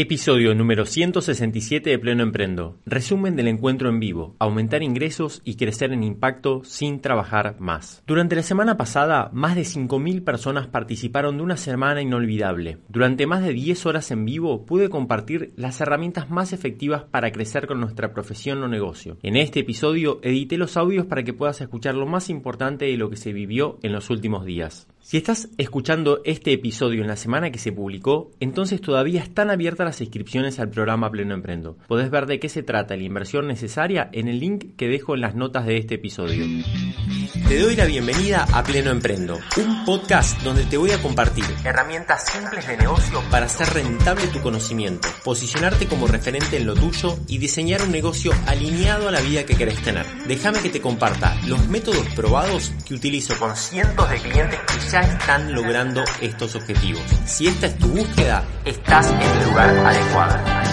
Episodio número 167 de Pleno Emprendo. Resumen del encuentro en vivo. Aumentar ingresos y crecer en impacto sin trabajar más. Durante la semana pasada, más de 5.000 personas participaron de una semana inolvidable. Durante más de 10 horas en vivo pude compartir las herramientas más efectivas para crecer con nuestra profesión o negocio. En este episodio edité los audios para que puedas escuchar lo más importante de lo que se vivió en los últimos días. Si estás escuchando este episodio en la semana que se publicó, entonces todavía están abiertas las inscripciones al programa Pleno Emprendo. Podés ver de qué se trata la inversión necesaria en el link que dejo en las notas de este episodio. Te doy la bienvenida a Pleno Emprendo, un podcast donde te voy a compartir herramientas simples de negocio para hacer rentable tu conocimiento, posicionarte como referente en lo tuyo y diseñar un negocio alineado a la vida que querés tener. Déjame que te comparta los métodos probados que utilizo con cientos de clientes que ya están logrando estos objetivos. Si esta es tu búsqueda, estás en el lugar adecuado.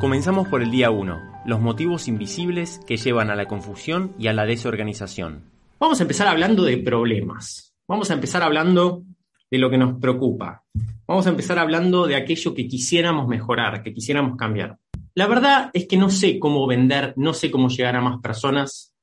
Comenzamos por el día 1, los motivos invisibles que llevan a la confusión y a la desorganización. Vamos a empezar hablando de problemas. Vamos a empezar hablando de lo que nos preocupa. Vamos a empezar hablando de aquello que quisiéramos mejorar, que quisiéramos cambiar. La verdad es que no sé cómo vender, no sé cómo llegar a más personas.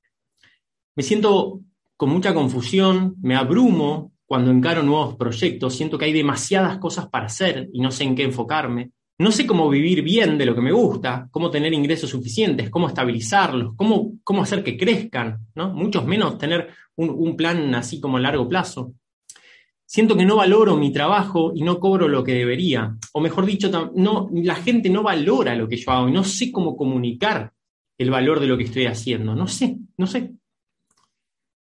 Me siento con mucha confusión, me abrumo cuando encaro nuevos proyectos, siento que hay demasiadas cosas para hacer y no sé en qué enfocarme. No sé cómo vivir bien de lo que me gusta, cómo tener ingresos suficientes, cómo estabilizarlos, cómo, cómo hacer que crezcan, ¿no? Muchos menos tener un, plan así como a largo plazo siento que no valoro mi trabajo y no cobro lo que debería. O mejor dicho, no, la gente no valora lo que yo hago y no sé cómo comunicar el valor de lo que estoy haciendo. No sé, no sé.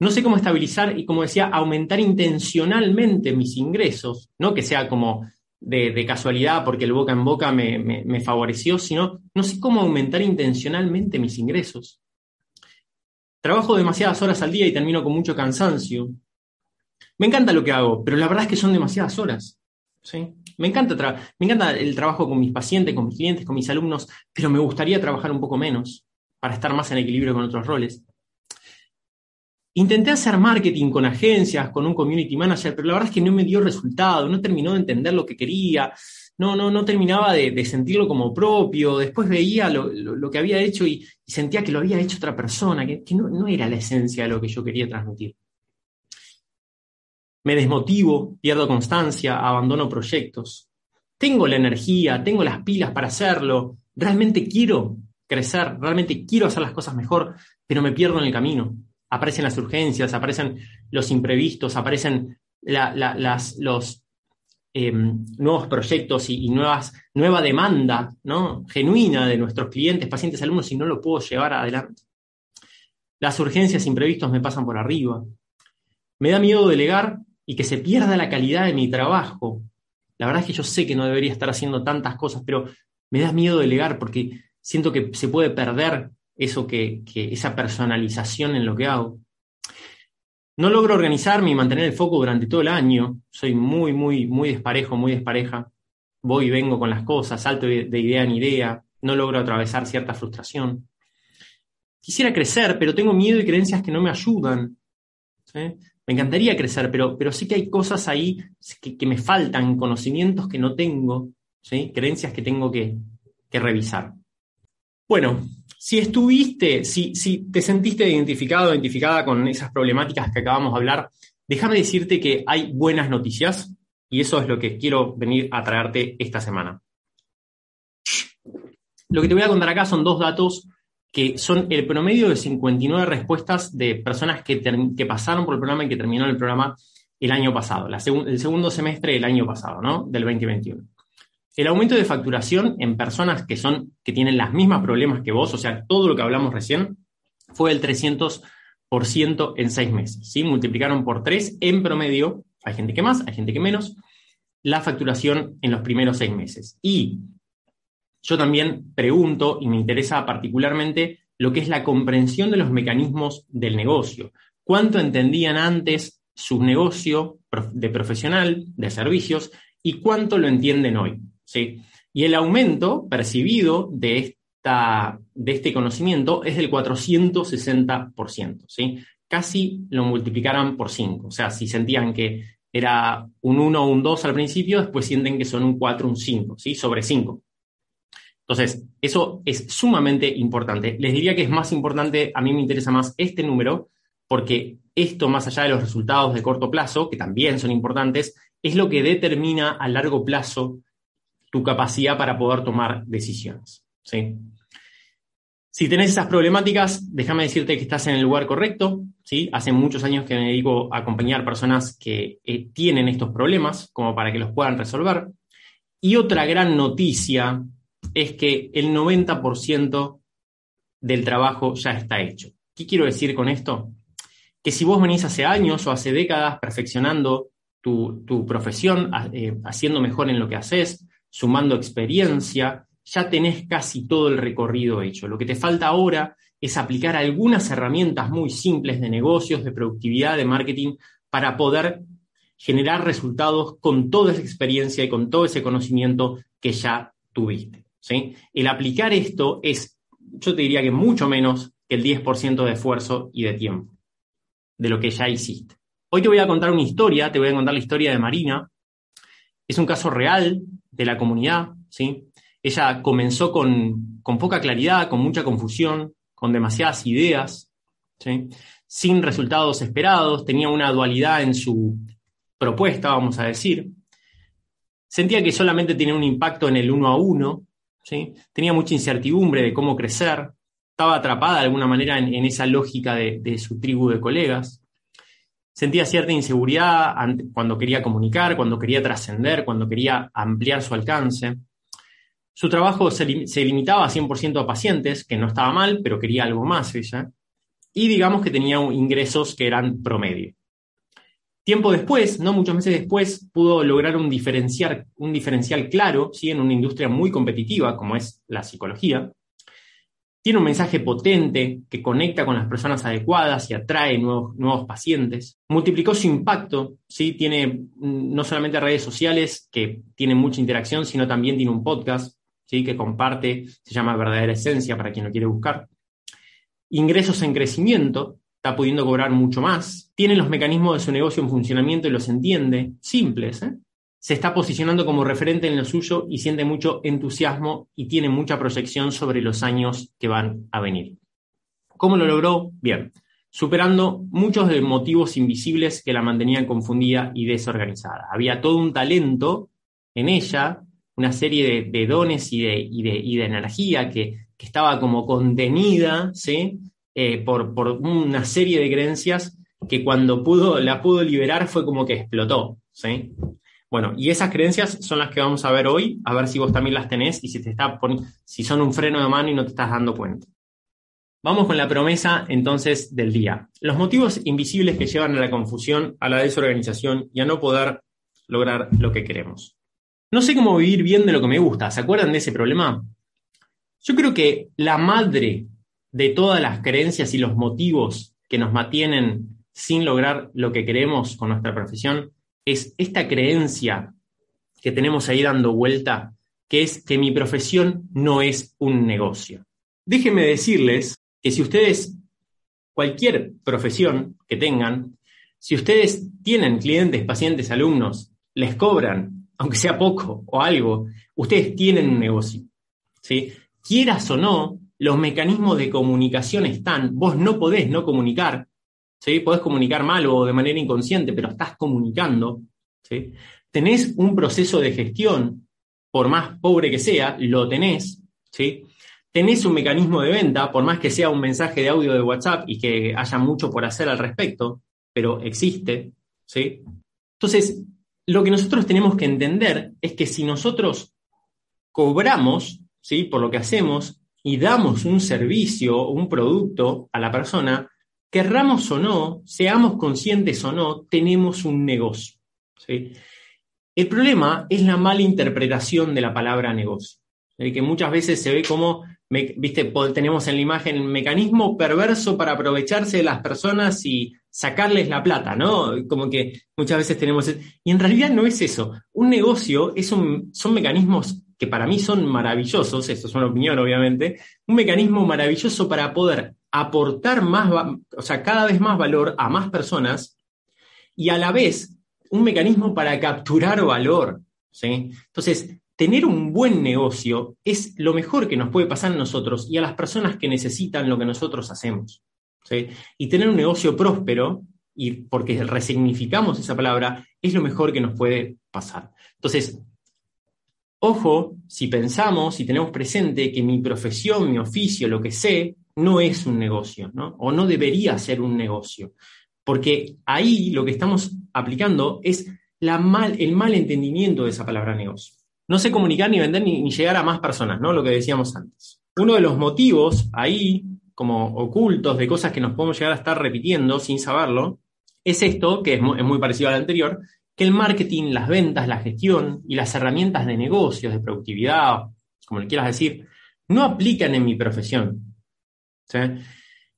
No sé cómo estabilizar y, como decía, aumentar intencionalmente mis ingresos, no que sea como de, casualidad porque el boca en boca me, me favoreció, sino no sé cómo aumentar intencionalmente mis ingresos. Trabajo demasiadas horas al día y termino con mucho cansancio. Me encanta lo que hago, pero la verdad es que son demasiadas horas. ¿sí? Me, encanta me encanta el trabajo con mis pacientes, con mis clientes, con mis alumnos, pero me gustaría trabajar un poco menos para estar más en equilibrio con otros roles. Intenté hacer marketing con agencias, con un community manager, pero la verdad es que no me dio resultado, no terminó de entender lo que quería, no, no, no terminaba de, sentirlo como propio, después veía lo, que había hecho y, sentía que lo había hecho otra persona, que, no era la esencia de lo que yo quería transmitir me desmotivo, pierdo constancia, abandono proyectos. Tengo la energía, tengo las pilas para hacerlo, realmente quiero crecer, realmente quiero hacer las cosas mejor, pero me pierdo en el camino. Aparecen las urgencias, aparecen los imprevistos, aparecen los em, nuevos proyectos y, nuevas, nueva demanda genuina de nuestros clientes, pacientes, alumnos, y no lo puedo llevar adelante. Las urgencias imprevistos me pasan por arriba. Me da miedo delegar y que se pierda la calidad de mi trabajo. La verdad es que yo sé que no debería estar haciendo tantas cosas, pero me da miedo delegar porque siento que se puede perder eso que, esa personalización en lo que hago. No logro organizarme y mantener el foco durante todo el año. Soy muy, muy, muy desparejo, muy despareja. Voy y vengo con las cosas, salto de idea en idea. No logro atravesar cierta frustración. Quisiera crecer, pero tengo miedo y creencias que no me ayudan. ¿sí? Me encantaría crecer, pero, pero sí que hay cosas ahí que, me faltan, conocimientos que no tengo, creencias que tengo que, revisar. Bueno, si estuviste, si, si te sentiste identificado, identificada con esas problemáticas que acabamos de hablar, déjame decirte que hay buenas noticias y eso es lo que quiero venir a traerte esta semana. Lo que te voy a contar acá son dos datos que son el promedio de 59 respuestas de personas que, que pasaron por el programa y que terminaron el programa el año pasado, el segundo semestre del año pasado, ¿no? Del 2021. El aumento de facturación en personas que, son, que tienen las mismas problemas que vos, o sea, todo lo que hablamos recién, fue del 300% en seis meses. ¿sí? Multiplicaron por tres en promedio, hay gente que más, hay gente que menos, la facturación en los primeros seis meses. Y yo también pregunto y me interesa particularmente lo que es la comprensión de los mecanismos del negocio. ¿Cuánto entendían antes su negocio de profesional, de servicios, y cuánto lo entienden hoy? ¿sí? Y el aumento percibido de, esta, de este conocimiento es del 460%, ¿sí? Casi lo multiplicaran por 5. O sea, si sentían que era un 1 o un 2 al principio, después sienten que son un 4, un 5, ¿sí? Sobre 5. Entonces, eso es sumamente importante. Les diría que es más importante, a mí me interesa más este número, porque esto, más allá de los resultados de corto plazo, que también son importantes, es lo que determina a largo plazo tu capacidad para poder tomar decisiones. ¿sí? Si tenés esas problemáticas, déjame decirte que estás en el lugar correcto. ¿sí? Hace muchos años que me dedico a acompañar personas que eh, tienen estos problemas, como para que los puedan resolver. Y otra gran noticia es que el 90% del trabajo ya está hecho. ¿Qué quiero decir con esto? Que si vos venís hace años o hace décadas perfeccionando tu, profesión, eh, haciendo mejor en lo que haces, sumando experiencia, ya tenés casi todo el recorrido hecho. Lo que te falta ahora es aplicar algunas herramientas muy simples de negocios, de productividad, de marketing, para poder generar resultados con toda esa experiencia y con todo ese conocimiento que ya tuviste. El aplicar esto es, yo te diría que mucho menos que el 10% de esfuerzo y de tiempo de lo que ya hiciste. Hoy te voy a contar una historia, te voy a contar la historia de Marina. Es un caso real de la comunidad, ¿sí? Ella comenzó con, poca claridad, con mucha confusión, con demasiadas ideas, sin resultados esperados, tenía una dualidad en su propuesta, vamos a decir. Sentía que solamente tenía un impacto en el uno a uno, tenía mucha incertidumbre de cómo crecer, estaba atrapada de alguna manera en, esa lógica de, su tribu de colegas. Sentía cierta inseguridad cuando quería comunicar, cuando quería trascender, cuando quería ampliar su alcance. Su trabajo se, limitaba 100% a pacientes, que no estaba mal, pero quería algo más ella. Y digamos que tenía ingresos que eran promedio. Tiempo después, no muchos meses después, pudo lograr un, diferencial, un diferencial claro ¿sí? en una industria muy competitiva como es la psicología. Tiene un mensaje potente que conecta con las personas adecuadas y atrae nuevos, nuevos pacientes. Multiplicó su impacto, ¿sí? tiene mm, no solamente redes sociales que tienen mucha interacción, sino también tiene un podcast ¿sí? que comparte, se llama Verdadera Esencia para quien lo quiere buscar. Ingresos en crecimiento, está pudiendo cobrar mucho más, tiene los mecanismos de su negocio en funcionamiento y los entiende, simples, ¿eh? se está posicionando como referente en lo suyo y siente mucho entusiasmo y tiene mucha proyección sobre los años que van a venir. ¿Cómo lo logró? Bien, superando muchos de motivos invisibles que la mantenían confundida y desorganizada. Había todo un talento en ella, una serie de, dones y de, de, energía que, que, estaba como contenida, ¿sí? Eh, por, una serie de creencias que cuando pudo, la pudo liberar fue como que explotó. ¿sí? Bueno, y esas creencias son las que vamos a ver hoy, a ver si vos también las tenés y si, te está si son un freno de mano y no te estás dando cuenta. Vamos con la promesa entonces del día. Los motivos invisibles que llevan a la confusión, a la desorganización y a no poder lograr lo que queremos. No sé cómo vivir bien de lo que me gusta. ¿Se acuerdan de ese problema? Yo creo que la madre de todas las creencias y los motivos que nos mantienen sin lograr lo que queremos con nuestra profesión es esta creencia que tenemos ahí dando vuelta, que es que mi profesión no es un negocio. Déjenme decirles que si ustedes, cualquier profesión que tengan, si ustedes tienen clientes, pacientes, alumnos, les cobran, aunque sea poco o algo, ustedes tienen un negocio. ¿sí? Quieras o no, los mecanismos de comunicación están, vos no podés no comunicar, ¿sí? podés comunicar mal o de manera inconsciente, pero estás comunicando. ¿sí? Tenés un proceso de gestión, por más pobre que sea, lo tenés. ¿sí? Tenés un mecanismo de venta, por más que sea un mensaje de audio de WhatsApp y que haya mucho por hacer al respecto, pero existe. ¿sí? Entonces, lo que nosotros tenemos que entender es que si nosotros cobramos ¿sí? por lo que hacemos, y damos un servicio un producto a la persona, querramos o no, seamos conscientes o no, tenemos un negocio. El problema es la mala interpretación de la palabra negocio, que muchas veces se ve como, viste, tenemos en la imagen el mecanismo perverso para aprovecharse de las personas y sacarles la plata, ¿no? Como que muchas veces tenemos... Y en realidad no es eso. Un negocio es un, son mecanismos que para mí son maravillosos, esto es una opinión obviamente, un mecanismo maravilloso para poder aportar más, o sea, cada vez más valor a más personas y a la vez un mecanismo para capturar valor. ¿sí? Entonces, tener un buen negocio es lo mejor que nos puede pasar a nosotros y a las personas que necesitan lo que nosotros hacemos. ¿sí? Y tener un negocio próspero, y porque resignificamos esa palabra, es lo mejor que nos puede pasar. Entonces, ojo, si pensamos, si tenemos presente que mi profesión, mi oficio, lo que sé, no es un negocio, ¿no? O no debería ser un negocio. Porque ahí lo que estamos aplicando es la mal, el mal entendimiento de esa palabra negocio. No sé comunicar ni vender ni, llegar a más personas, ¿no? Lo que decíamos antes. Uno de los motivos ahí, como ocultos de cosas que nos podemos llegar a estar repitiendo sin saberlo, es esto, que es muy parecido al anterior, que el marketing, las ventas, la gestión y las herramientas de negocios, de productividad, como le quieras decir, no aplican en mi profesión.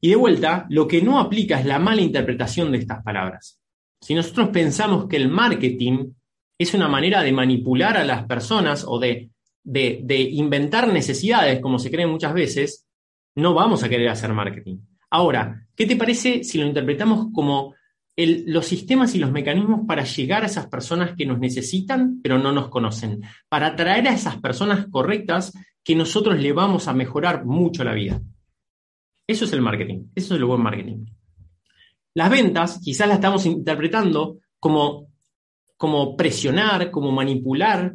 Y de vuelta, lo que no aplica es la mala interpretación de estas palabras. Si nosotros pensamos que el marketing es una manera de manipular a las personas o de, de, inventar necesidades, como se cree muchas veces, no vamos a querer hacer marketing. Ahora, ¿qué te parece si lo interpretamos como los sistemas y los mecanismos para llegar a esas personas que nos necesitan, pero no nos conocen? Para atraer a esas personas correctas que nosotros le vamos a mejorar mucho la vida. Eso es el marketing, eso es el buen marketing. Las ventas quizás las estamos interpretando como, como presionar, como manipular,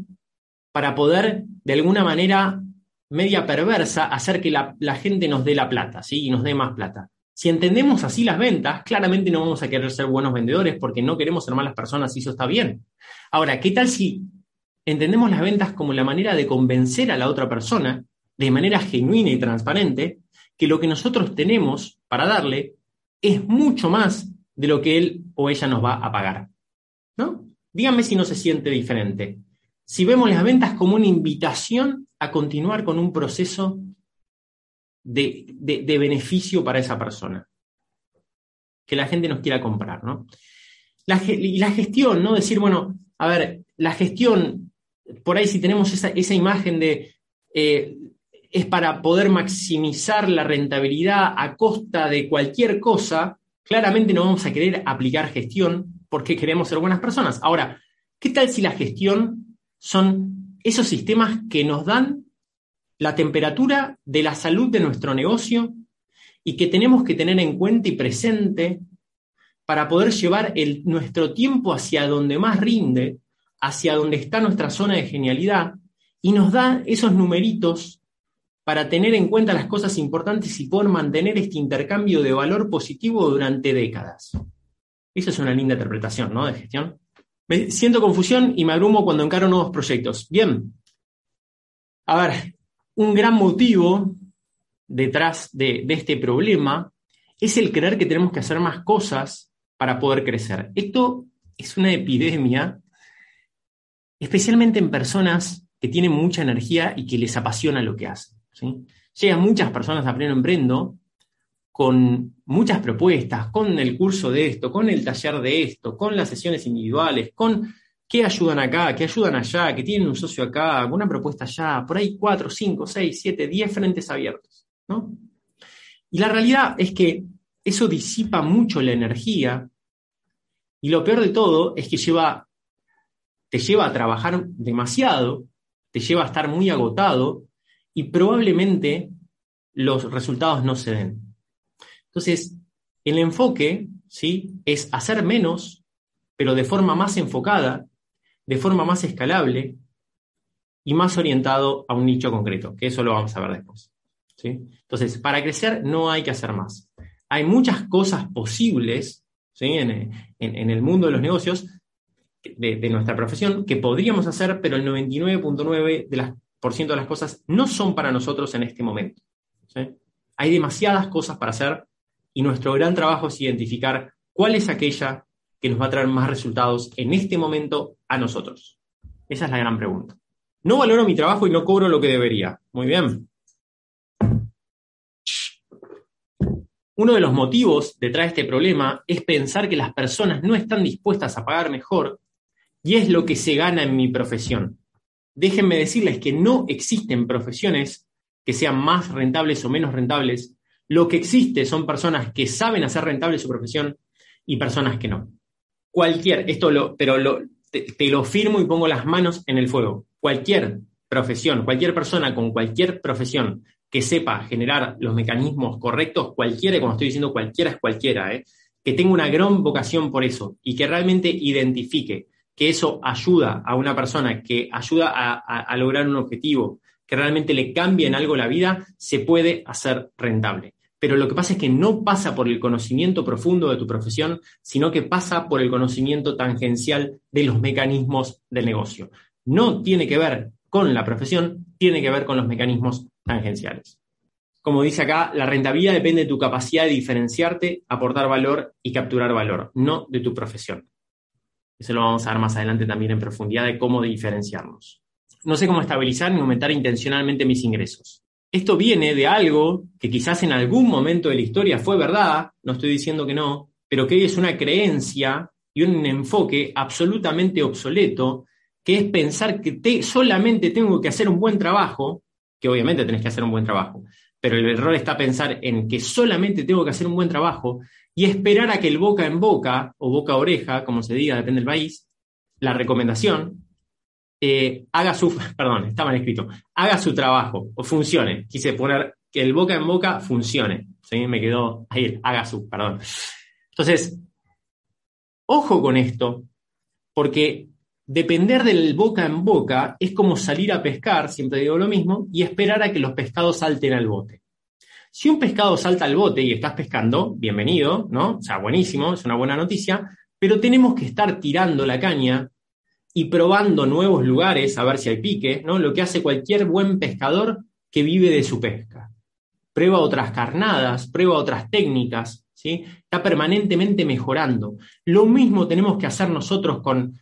para poder de alguna manera media perversa hacer que la, gente nos dé la plata, ¿sí? Y nos dé más plata. Si entendemos así las ventas, claramente no vamos a querer ser buenos vendedores porque no queremos ser malas personas y eso está bien. Ahora, ¿qué tal si entendemos las ventas como la manera de convencer a la otra persona de manera genuina y transparente que lo que nosotros tenemos para darle es mucho más de lo que él o ella nos va a pagar. ¿No? Díganme si no se siente diferente. Si vemos las ventas como una invitación a continuar con un proceso de, beneficio para esa persona. Que la gente nos quiera comprar, ¿no? y la gestión, ¿no? Decir, bueno, a ver, la gestión, por ahí si tenemos esa, imagen de eh, es para poder maximizar la rentabilidad a costa de cualquier cosa, claramente no vamos a querer aplicar gestión porque queremos ser buenas personas. Ahora, ¿qué tal si la gestión son esos sistemas que nos dan la temperatura de la salud de nuestro negocio y que tenemos que tener en cuenta y presente para poder llevar nuestro tiempo hacia donde más rinde, hacia donde está nuestra zona de genialidad, y nos da esos numeritos para tener en cuenta las cosas importantes y poder mantener este intercambio de valor positivo durante décadas. Esa es una linda interpretación, ¿no? De gestión. Siento confusión y me abrumo cuando encaro nuevos proyectos. Bien. A ver, un gran motivo detrás de, este problema es el creer que tenemos que hacer más cosas para poder crecer. Esto es una epidemia, especialmente en personas que tienen mucha energía y que les apasiona lo que hacen. Llegan muchas personas a Pleno Emprendo con muchas propuestas, con el curso de esto, con el taller de esto, con las sesiones individuales, con qué ayudan acá, qué ayudan allá, que tienen un socio acá, una propuesta allá, por ahí cuatro, cinco, seis, siete, diez frentes abiertos. Y la realidad es que eso disipa mucho la energía y lo peor de todo es que lleva, te lleva a trabajar demasiado, te lleva a estar muy agotado y probablemente los resultados no se den. Entonces, el enfoque ¿sí? es hacer menos, pero de forma más enfocada, de forma más escalable y más orientado a un nicho concreto, que eso lo vamos a ver después. ¿sí? Entonces, para crecer no hay que hacer más. Hay muchas cosas posibles en, el mundo de los negocios de, nuestra profesión que podríamos hacer, pero el 99.9 de las de las cosas no son para nosotros en este momento. Hay demasiadas cosas para hacer y nuestro gran trabajo es identificar cuál es aquella que nos va a traer más resultados en este momento a nosotros. Esa es la gran pregunta. No valoro mi trabajo y no cobro lo que debería. Muy bien. Uno de los motivos detrás de este problema es pensar que las personas no están dispuestas a pagar mejor y es lo que se gana en mi profesión. déjenme decirles que no existen profesiones que sean más rentables o menos rentables. Lo que existe son personas que saben hacer rentable su profesión y personas que no. Cualquier, esto lo, pero lo, te, lo firmo y pongo las manos en el fuego. Cualquier profesión, cualquier persona con cualquier profesión que sepa generar los mecanismos correctos, cualquiera, como estoy diciendo cualquiera es cualquiera, ¿eh? que tenga una gran vocación por eso y que realmente identifique que eso ayuda a una persona, que ayuda a, a lograr un objetivo, que realmente le cambie en algo la vida, se puede hacer rentable. Pero lo que pasa es que no pasa por el conocimiento profundo de tu profesión, sino que pasa por el conocimiento tangencial de los mecanismos del negocio. No tiene que ver con la profesión, tiene que ver con los mecanismos tangenciales. Como dice acá, la rentabilidad depende de tu capacidad de diferenciarte, aportar valor y capturar valor, no de tu profesión. Eso lo vamos a ver más adelante también en profundidad de cómo diferenciarnos. No sé cómo estabilizar ni aumentar intencionalmente mis ingresos. Esto viene de algo que quizás en algún momento de la historia fue verdad, no estoy diciendo que no, pero que hoy es una creencia y un enfoque absolutamente obsoleto, que es pensar que te, solamente tengo que hacer un buen trabajo, que obviamente tenés que hacer un buen trabajo, pero el error está pensar en que solamente tengo que hacer un buen trabajo y esperar a que el boca en boca o boca a oreja, como se diga, depende del país, la recomendación, eh, haga su, perdón, está mal escrito, haga su trabajo o funcione. Quise poner que el boca en boca funcione. Me quedó ahí, haga su, perdón. Entonces, ojo con esto, porque depender del boca en boca es como salir a pescar, siempre digo lo mismo, y esperar a que los pescados salten al bote. Si un pescado salta al bote y estás pescando, bienvenido, ¿no? O sea, buenísimo, es una buena noticia, pero tenemos que estar tirando la caña y probando nuevos lugares a ver si hay pique, ¿no? Lo que hace cualquier buen pescador que vive de su pesca. Prueba otras carnadas, prueba otras técnicas, ¿sí? Está permanentemente mejorando. Lo mismo tenemos que hacer nosotros con,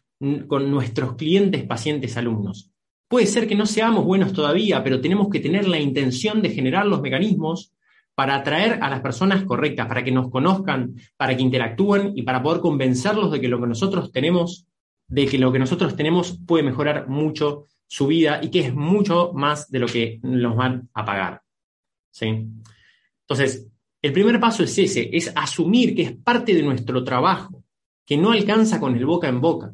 con nuestros clientes, pacientes, alumnos. Puede ser que no seamos buenos todavía, pero tenemos que tener la intención de generar los mecanismos para atraer a las personas correctas, para que nos conozcan, para que interactúen y para poder convencerlos de que lo que nosotros tenemos de que lo que nosotros tenemos puede mejorar mucho su vida y que es mucho más de lo que nos van a pagar. ¿sí? Entonces, el primer paso es ese, es asumir que es parte de nuestro trabajo, que no alcanza con el boca en boca.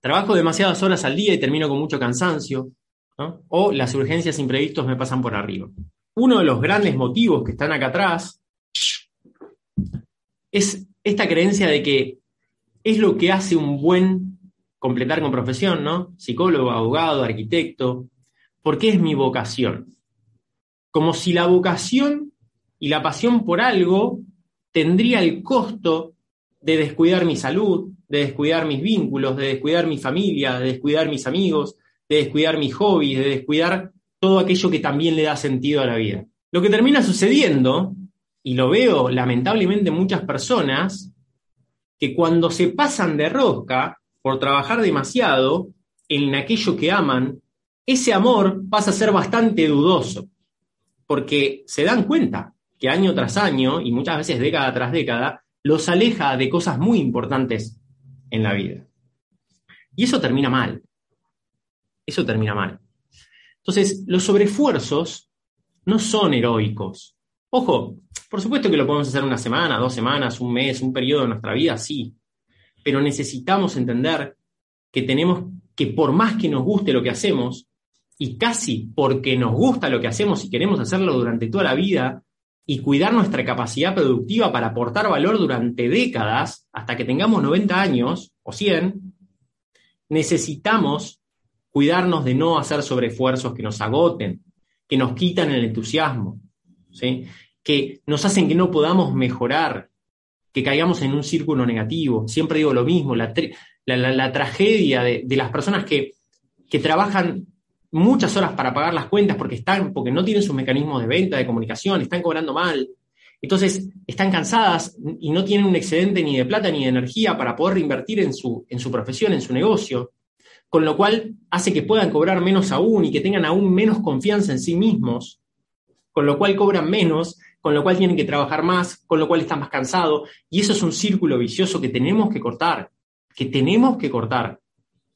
Trabajo demasiadas horas al día y termino con mucho cansancio, o las urgencias imprevistos me pasan por arriba. Uno de los grandes motivos que están acá atrás es esta creencia de que es lo que hace un buen completar con profesión, ¿no? Psicólogo, abogado, arquitecto, porque es mi vocación. Como si la vocación y la pasión por algo tendría el costo de descuidar mi salud, de descuidar mis vínculos, de descuidar mi familia, de descuidar mis amigos, de descuidar mis hobbies, de descuidar todo aquello que también le da sentido a la vida. Lo que termina sucediendo, y lo veo lamentablemente en muchas personas, que cuando se pasan de rosca por trabajar demasiado en aquello que aman, ese amor pasa a ser bastante dudoso, porque se dan cuenta que año tras año, y muchas veces década tras década, los aleja de cosas muy importantes en la vida. Y eso termina mal. Eso termina mal. Entonces, los sobreesfuerzos no son heroicos. Ojo, por supuesto que lo podemos hacer una semana, dos semanas, un mes, un periodo de nuestra vida, sí pero necesitamos entender que tenemos que por más que nos guste lo que hacemos, y casi porque nos gusta lo que hacemos y queremos hacerlo durante toda la vida, y cuidar nuestra capacidad productiva para aportar valor durante décadas, hasta que tengamos 90 años o 100, necesitamos cuidarnos de no hacer sobreesfuerzos que nos agoten, que nos quitan el entusiasmo, ¿sí? que nos hacen que no podamos mejorar, que caigamos en un círculo negativo. Siempre digo lo mismo, la, tragedia de, de, las personas que, que trabajan muchas horas para pagar las cuentas porque, están, porque no tienen sus mecanismos de venta, de comunicación, están cobrando mal. Entonces, están cansadas y no tienen un excedente ni de plata ni de energía para poder reinvertir en su, en su profesión, en su negocio, con lo cual hace que puedan cobrar menos aún y que tengan aún menos confianza en sí mismos, con lo cual cobran menos con lo cual tienen que trabajar más, con lo cual están más cansados. Y eso es un círculo vicioso que tenemos que cortar, que tenemos que cortar.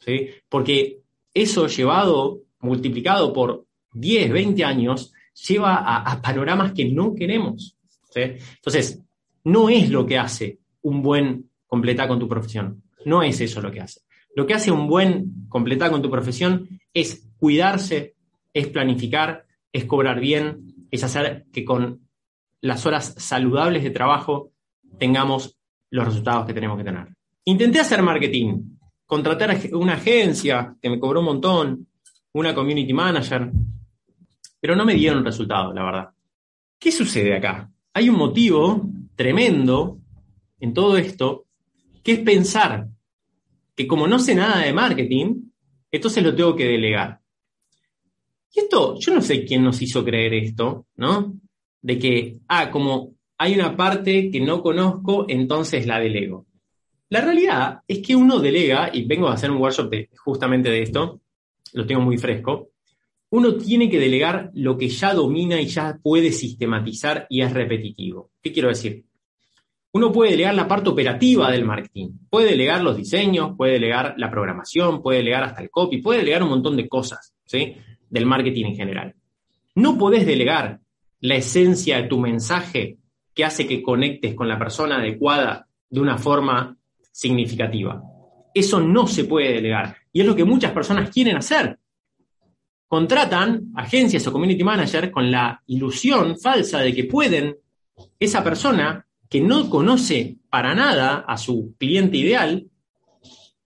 ¿sí? Porque eso llevado multiplicado por 10, 20 años, lleva a, panoramas que no queremos. Entonces, no es lo que hace un buen completar con tu profesión. No es eso lo que hace. Lo que hace un buen completar con tu profesión es cuidarse, es planificar, es cobrar bien, es hacer que con las horas saludables de trabajo tengamos los resultados que tenemos que tener. Intenté hacer marketing, contratar una agencia que me cobró un montón, una community manager, pero no me dieron resultados, la verdad. ¿Qué sucede acá? Hay un motivo tremendo en todo esto, que es pensar que como no sé nada de marketing, entonces lo tengo que delegar. Y esto, yo no sé quién nos hizo creer esto, ¿no? De que, ah, como hay una parte que no conozco, entonces la delego. La realidad es que uno delega, y vengo a hacer un workshop justamente de esto, lo tengo muy fresco, uno tiene que delegar lo que ya domina y ya puede sistematizar y es repetitivo. ¿Qué quiero decir? Uno puede delegar la parte operativa del marketing, puede delegar los diseños, puede delegar la programación, puede delegar hasta el copy, puede delegar un montón de cosas ¿sí? del marketing en general. No podés delegar la esencia de tu mensaje que hace que conectes con la persona adecuada de una forma significativa. Eso no se puede delegar. Y es lo que muchas personas quieren hacer contratan agencias o community managers con la ilusión falsa de que pueden, esa persona que no conoce para nada a su cliente ideal,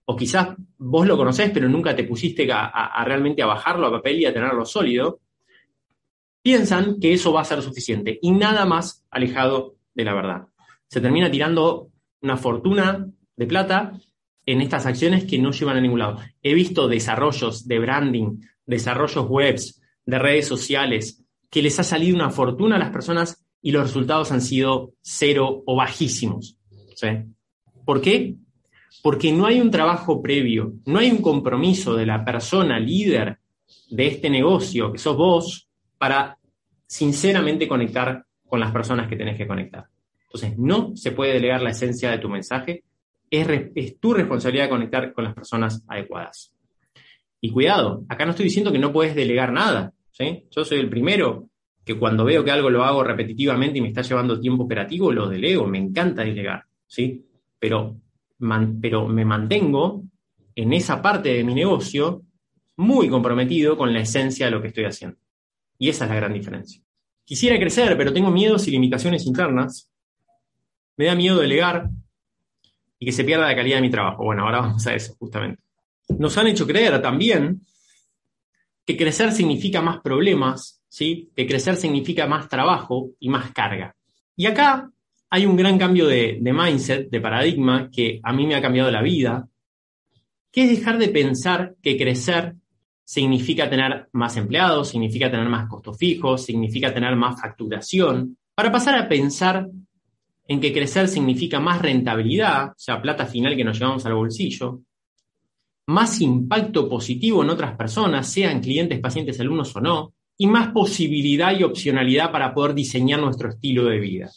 o quizás vos lo conocés pero nunca te pusiste a, realmente a bajarlo a papel y a tenerlo sólido, piensan que eso va a ser suficiente y nada más alejado de la verdad. Se termina tirando una fortuna de plata en estas acciones que no llevan a ningún lado. He visto desarrollos de branding, desarrollos webs, de redes sociales, que les ha salido una fortuna a las personas y los resultados han sido cero o bajísimos. ¿Por qué? Porque no hay un trabajo previo, no hay un compromiso de la persona líder de este negocio, que sos vos, para sinceramente conectar con las personas que tenés que conectar. Entonces, no se puede delegar la esencia de tu mensaje, es, tu responsabilidad conectar con las personas adecuadas. Y cuidado, acá no estoy diciendo que no puedes delegar nada. ¿sí? Yo soy el primero que cuando veo que algo lo hago repetitivamente y me está llevando tiempo operativo, lo delego, me encanta delegar, ¿sí? Pero, pero me mantengo en esa parte de mi negocio muy comprometido con la esencia de lo que estoy haciendo. Y esa es la gran diferencia. Quisiera crecer, pero tengo miedos y limitaciones internas. Me da miedo delegar y que se pierda la calidad de mi trabajo. Bueno, ahora vamos a eso, justamente nos han hecho creer también que crecer significa más problemas, ¿sí? que crecer significa más trabajo y más carga. Y acá hay un gran cambio de, de mindset, de paradigma, que a mí me ha cambiado la vida, que es dejar de pensar que crecer significa tener más empleados, significa tener más costos fijos, significa tener más facturación, para pasar a pensar en que crecer significa más rentabilidad, o sea, plata final que nos llevamos al bolsillo, más impacto positivo en otras personas, sean clientes, pacientes, alumnos o no, y más posibilidad y opcionalidad para poder diseñar nuestro estilo de vida.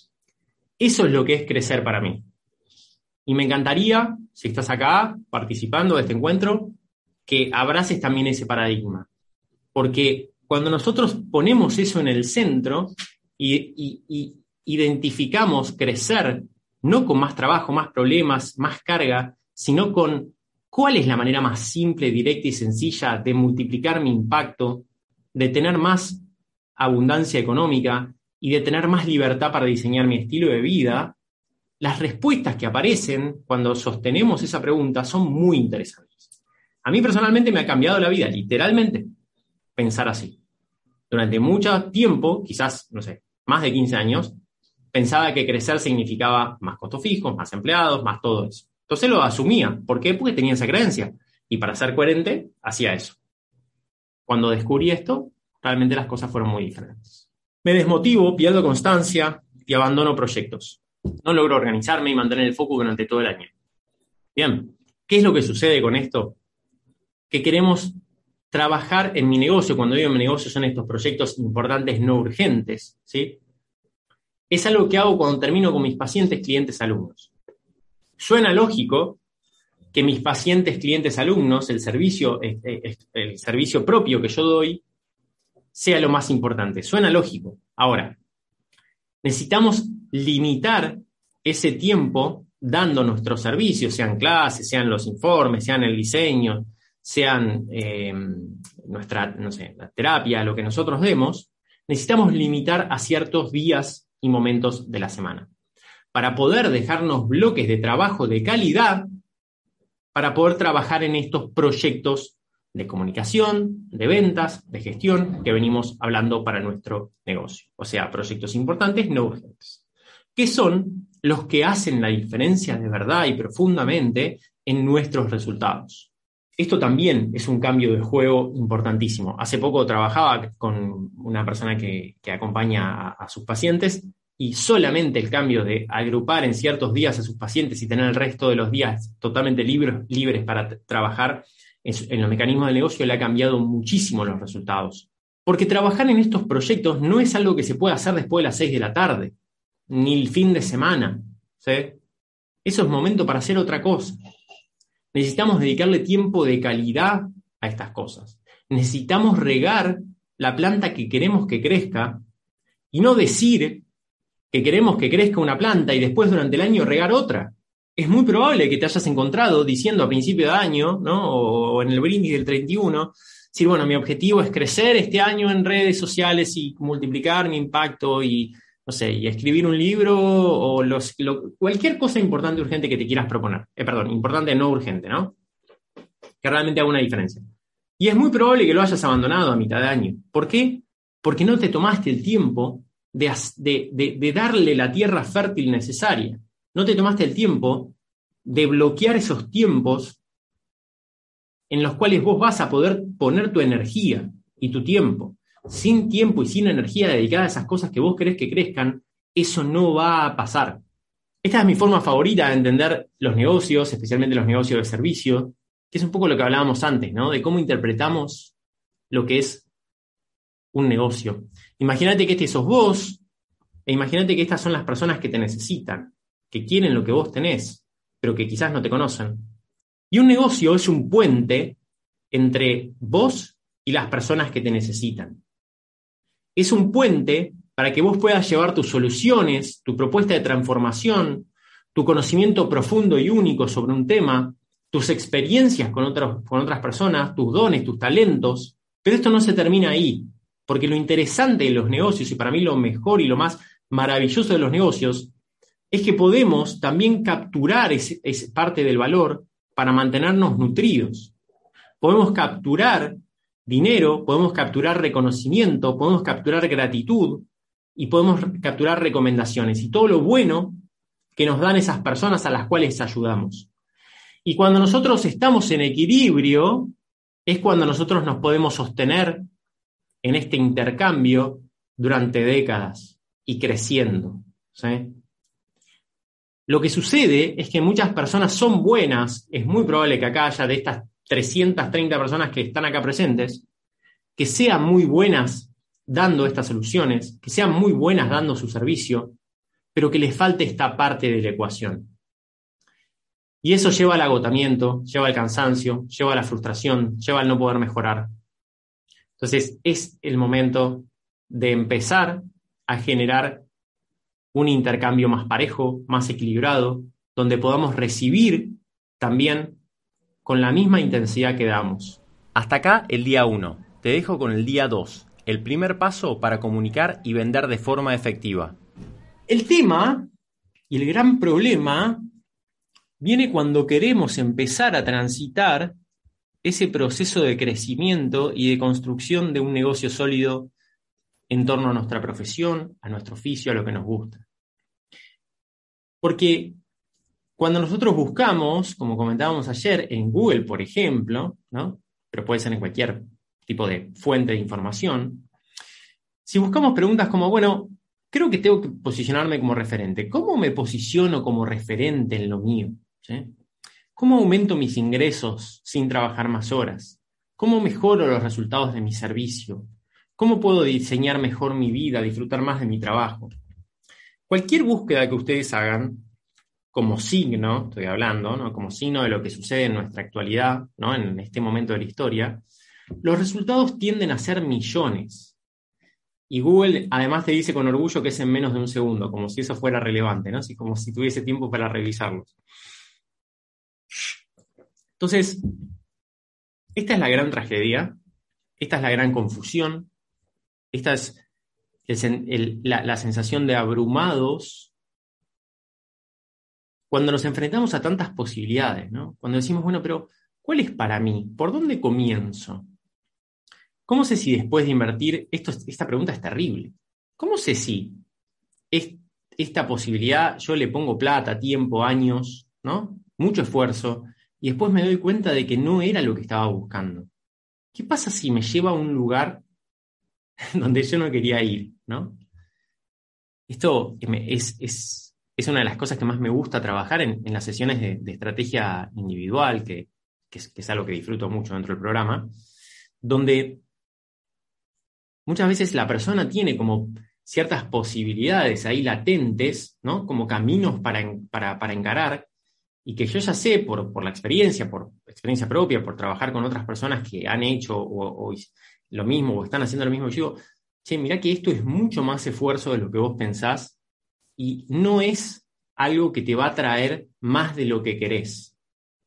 Eso es lo que es crecer para mí. Y me encantaría, si estás acá participando de este encuentro, que abraces también ese paradigma. Porque cuando nosotros ponemos eso en el centro y, y identificamos crecer no con más trabajo, más problemas, más carga, sino con ¿Cuál es la manera más simple, directa y sencilla de multiplicar mi impacto, de tener más abundancia económica y de tener más libertad para diseñar mi estilo de vida? Las respuestas que aparecen cuando sostenemos esa pregunta son muy interesantes. A mí personalmente me ha cambiado la vida, literalmente, pensar así. Durante mucho tiempo, quizás, no sé, más de 15 años, pensaba que crecer significaba más costos fijos, más empleados, más todo eso. Entonces lo asumía. ¿Por qué? Porque tenía esa creencia. Y para ser coherente, hacía eso. Cuando descubrí esto, realmente las cosas fueron muy diferentes. Me desmotivo, pierdo constancia y abandono proyectos. No logro organizarme y mantener el foco durante todo el año. Bien, ¿qué es lo que sucede con esto? Que queremos trabajar en mi negocio. Cuando digo en mi negocio son estos proyectos importantes no urgentes, ¿sí? Es algo que hago cuando termino con mis pacientes, clientes, alumnos. Suena lógico que mis pacientes, clientes, alumnos, el servicio, el servicio propio que yo doy, sea lo más importante. Suena lógico. Ahora, necesitamos limitar ese tiempo dando nuestros servicios, sean clases, sean los informes, sean el diseño, sean eh, nuestra, terapia, lo que nosotros demos, necesitamos limitar a ciertos días y momentos de la semana para poder dejarnos bloques de trabajo de calidad para poder trabajar en estos proyectos de comunicación, de ventas, de gestión que venimos hablando para nuestro negocio. O sea, proyectos importantes, no urgentes. ¿Qué son los que hacen la diferencia de verdad y profundamente en nuestros resultados? Esto también es un cambio de juego importantísimo. Hace poco trabajaba con una persona que, acompaña a, sus pacientes y solamente el cambio de agrupar en ciertos días a sus pacientes y tener el resto de los días totalmente libres, para trabajar en los mecanismos del negocio le ha cambiado muchísimo los resultados. Porque trabajar en estos proyectos no es algo que se pueda hacer después de las 6 de la tarde, ni el fin de semana. Eso es momento para hacer otra cosa. Necesitamos dedicarle tiempo de calidad a estas cosas. Necesitamos regar la planta que queremos que crezca y no decir que queremos que crezca una planta y después durante el año regar otra es muy probable que te hayas encontrado diciendo a principio de año, ¿no? O, en el brindis del 31, decir, bueno, mi objetivo es crecer este año en redes sociales y multiplicar mi impacto y, no sé, y escribir un libro o los, cualquier cosa importante urgente que te quieras proponer. Eh, perdón, importante no urgente, ¿no? Que realmente haga una diferencia. Y es muy probable que lo hayas abandonado a mitad de año. ¿Por qué? Porque no te tomaste el tiempo de darle la tierra fértil necesaria no te tomaste el tiempo de bloquear esos tiempos en los cuales vos vas a poder poner tu energía y tu tiempo. Sin tiempo y sin energía dedicada a esas cosas que vos querés que crezcan, eso no va a pasar. Esta es mi forma favorita de entender los negocios, especialmente los negocios de servicio, que es un poco lo que hablábamos antes, ¿no? De cómo interpretamos lo que es un negocio. Imagínate que este sos vos, e imagínate que estas son las personas que te necesitan que quieren lo que vos tenés, pero que quizás no te conocen. Y un negocio es un puente entre vos y las personas que te necesitan. Es un puente para que vos puedas llevar tus soluciones, tu propuesta de transformación, tu conocimiento profundo y único sobre un tema, tus experiencias con, con otras personas, tus dones, tus talentos. Pero esto no se termina ahí, porque lo interesante de los negocios, y para mí lo mejor y lo más maravilloso de los negocios, es que podemos también capturar esa parte del valor para mantenernos nutridos. Podemos capturar dinero, podemos capturar reconocimiento, podemos capturar gratitud y podemos capturar recomendaciones y todo lo bueno que nos dan esas personas a las cuales ayudamos. Y cuando nosotros estamos en equilibrio, es cuando nosotros nos podemos sostener en este intercambio durante décadas y creciendo. Lo que sucede es que muchas personas son buenas, es muy probable que acá haya de estas 330 personas que están acá presentes, que sean muy buenas dando estas soluciones, que sean muy buenas dando su servicio, pero que les falte esta parte de la ecuación. Y eso lleva al agotamiento, lleva al cansancio, lleva a la frustración, lleva al no poder mejorar. Entonces es el momento de empezar a generar un intercambio más parejo, más equilibrado, donde podamos recibir también con la misma intensidad que damos. Hasta acá el día 1. Te dejo con el día 2, el primer paso para comunicar y vender de forma efectiva. El tema y el gran problema viene cuando queremos empezar a transitar ese proceso de crecimiento y de construcción de un negocio sólido en torno a nuestra profesión, a nuestro oficio, a lo que nos gusta. Porque cuando nosotros buscamos, como comentábamos ayer, en Google, por ejemplo, ¿no? pero puede ser en cualquier tipo de fuente de información, si buscamos preguntas como, bueno, creo que tengo que posicionarme como referente, ¿cómo me posiciono como referente en lo mío? ¿Cómo aumento mis ingresos sin trabajar más horas? ¿Cómo mejoro los resultados de mi servicio? ¿Cómo puedo diseñar mejor mi vida, disfrutar más de mi trabajo? Cualquier búsqueda que ustedes hagan como signo, estoy hablando, ¿no? como signo de lo que sucede en nuestra actualidad, ¿no? en este momento de la historia, los resultados tienden a ser millones. Y Google además te dice con orgullo que es en menos de un segundo, como si eso fuera relevante, ¿no? Como si tuviese tiempo para revisarlos. Entonces, esta es la gran tragedia, esta es la gran confusión, esta es la, la sensación de abrumados cuando nos enfrentamos a tantas posibilidades, ¿no? Cuando decimos, bueno, pero ¿cuál es para mí? ¿Por dónde comienzo? ¿Cómo sé si después de invertir, esta pregunta es terrible, ¿cómo sé si esta posibilidad yo le pongo plata, tiempo, años, ¿no? Mucho esfuerzo, y después me doy cuenta de que no era lo que estaba buscando? ¿Qué pasa si me lleva a un lugar donde yo no quería ir, ¿no? Esto es, una de las cosas que más me gusta trabajar en, las sesiones de, estrategia individual, que, es, es, algo que disfruto mucho dentro del programa, donde muchas veces la persona tiene como ciertas posibilidades ahí latentes, ¿no? Como caminos para, para, encarar, y que yo ya sé por, la experiencia, por experiencia propia, por trabajar con otras personas que han hecho o, lo mismo o están haciendo lo mismo, yo digo, che, mirá que esto es mucho más esfuerzo de lo que vos pensás y no es algo que te va a traer más de lo que querés.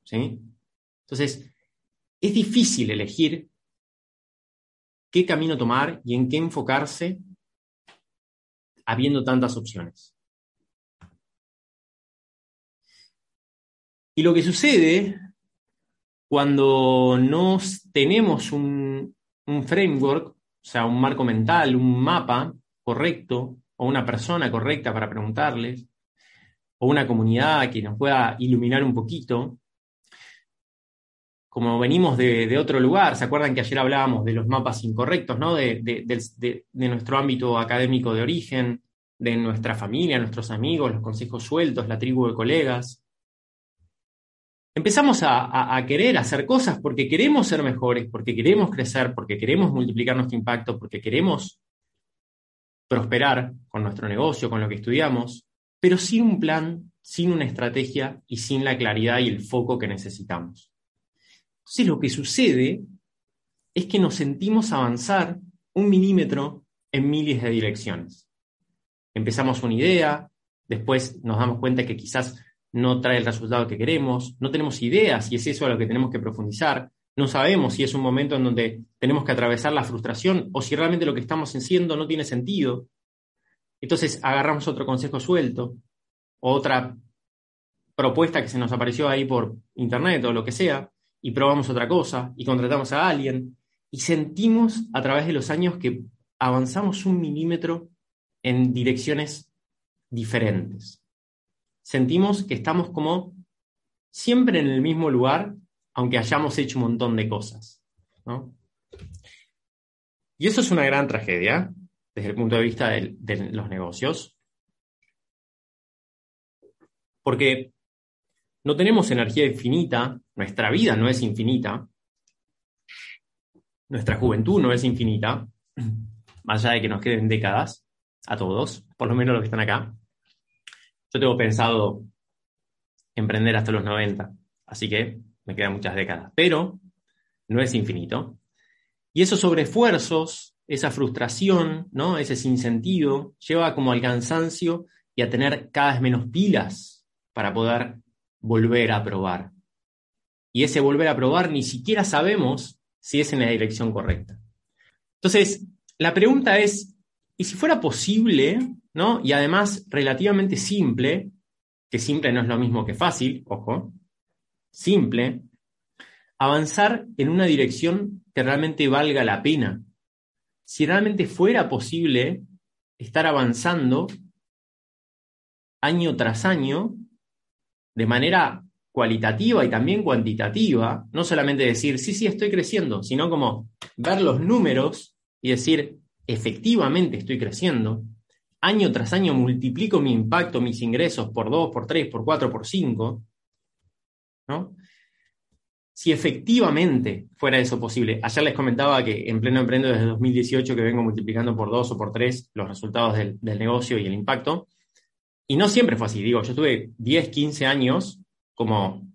¿sí? Entonces, es difícil elegir qué camino tomar y en qué enfocarse habiendo tantas opciones. Y lo que sucede cuando no tenemos un, framework, o sea, un marco mental, un mapa correcto, o una persona correcta para preguntarles, o una comunidad que nos pueda iluminar un poquito, como venimos de, otro lugar, ¿se acuerdan que ayer hablábamos de los mapas incorrectos, ¿no? De, de, nuestro ámbito académico de origen, de nuestra familia, nuestros amigos, los consejos sueltos, la tribu de colegas? Empezamos a, querer hacer cosas porque queremos ser mejores, porque queremos crecer, porque queremos multiplicar nuestro impacto, porque queremos prosperar con nuestro negocio, con lo que estudiamos, pero sin un plan, sin una estrategia y sin la claridad y el foco que necesitamos. Entonces lo que sucede es que nos sentimos avanzar un milímetro en miles de direcciones. Empezamos una idea, después nos damos cuenta que quizás no trae el resultado que queremos, no tenemos idea si es eso a lo que tenemos que profundizar, no sabemos si es un momento en donde tenemos que atravesar la frustración o si realmente lo que estamos haciendo no tiene sentido. Entonces agarramos otro consejo suelto, otra propuesta que se nos apareció ahí por internet o lo que sea, y probamos otra cosa y contratamos a alguien y sentimos a través de los años que avanzamos un milímetro en direcciones diferentes. Sentimos que estamos como siempre en el mismo lugar, aunque hayamos hecho un montón de cosas. Y eso es una gran tragedia desde el punto de vista de, de los negocios, porque no tenemos energía infinita, nuestra vida no es infinita, nuestra juventud no es infinita, más allá de que nos queden décadas a todos, por lo menos los que están acá. Yo tengo pensado emprender hasta los 90, así que me quedan muchas décadas, pero no es infinito. Y esos sobreesfuerzos, esa frustración, ¿no? ese sinsentido, lleva como al cansancio y a tener cada vez menos pilas para poder volver a probar. Y ese volver a probar ni siquiera sabemos si es en la dirección correcta. Entonces, la pregunta es, ¿y si fuera posible, ¿no? Y además relativamente simple, que simple no es lo mismo que fácil, ojo, simple, avanzar en una dirección que realmente valga la pena. Si realmente fuera posible estar avanzando año tras año de manera cualitativa y también cuantitativa, no solamente decir, sí, sí, estoy creciendo, sino como ver los números y decir, efectivamente estoy creciendo, año tras año multiplico mi impacto, mis ingresos por 2, por 3, por 4, por 5, Si efectivamente fuera eso posible, ayer les comentaba que en pleno emprendo desde 2018 que vengo multiplicando por 2 o por 3 los resultados del, del negocio y el impacto, Y no siempre fue así, digo, yo estuve 10, 15 años como,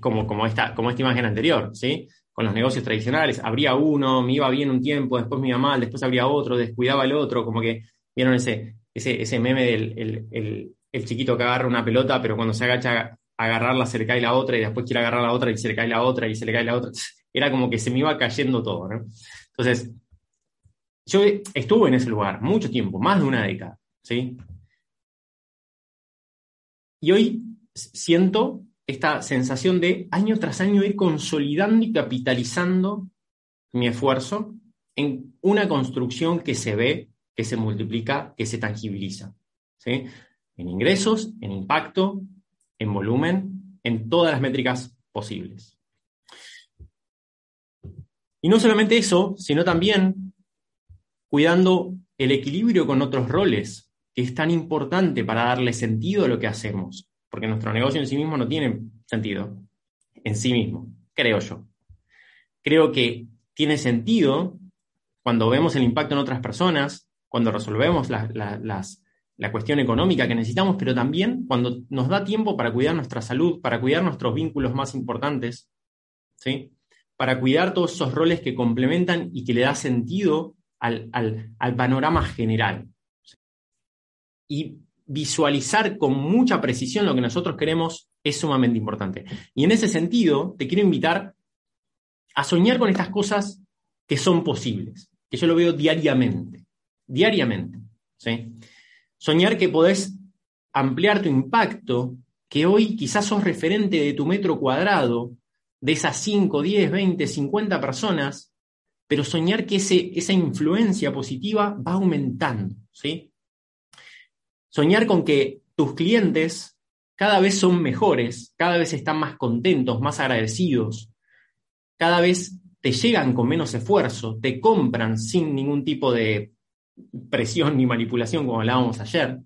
como, como, esta, como esta imagen anterior, ¿sí? Con los negocios tradicionales, habría uno, me iba bien un tiempo, después me iba mal, después habría otro, descuidaba el otro, como que, ¿vieron ese, ese, ese meme del el, el, chiquito que agarra una pelota, pero cuando se agacha a agarrarla se le cae la otra y después quiere agarrar la otra y se le cae la otra y se le cae la otra? Era como que se me iba cayendo todo. Entonces, yo estuve en ese lugar mucho tiempo, más de una década, ¿sí? Y hoy siento esta sensación de año tras año ir consolidando y capitalizando mi esfuerzo en una construcción que se ve, que se multiplica, que se tangibiliza. ¿sí? En ingresos, en impacto, en volumen, en todas las métricas posibles. Y no solamente eso, sino también cuidando el equilibrio con otros roles que es tan importante para darle sentido a lo que hacemos, porque nuestro negocio en sí mismo no tiene sentido, en sí mismo, creo yo. Creo que tiene sentido cuando vemos el impacto en otras personas, cuando resolvemos la, la cuestión económica que necesitamos, pero también cuando nos da tiempo para cuidar nuestra salud, para cuidar nuestros vínculos más importantes, ¿sí? para cuidar todos esos roles que complementan y que le da sentido al, al panorama general y visualizar con mucha precisión lo que nosotros queremos es sumamente importante. Y en ese sentido, te quiero invitar a soñar con estas cosas que son posibles, que yo lo veo diariamente, diariamente. Soñar que podés ampliar tu impacto, que hoy quizás sos referente de tu metro cuadrado, de esas 5, 10, 20, 50 personas, pero soñar que ese, esa influencia positiva va aumentando, ¿sí? Soñar con que tus clientes cada vez son mejores, cada vez están más contentos, más agradecidos, cada vez te llegan con menos esfuerzo, te compran sin ningún tipo de presión ni manipulación, como hablábamos ayer.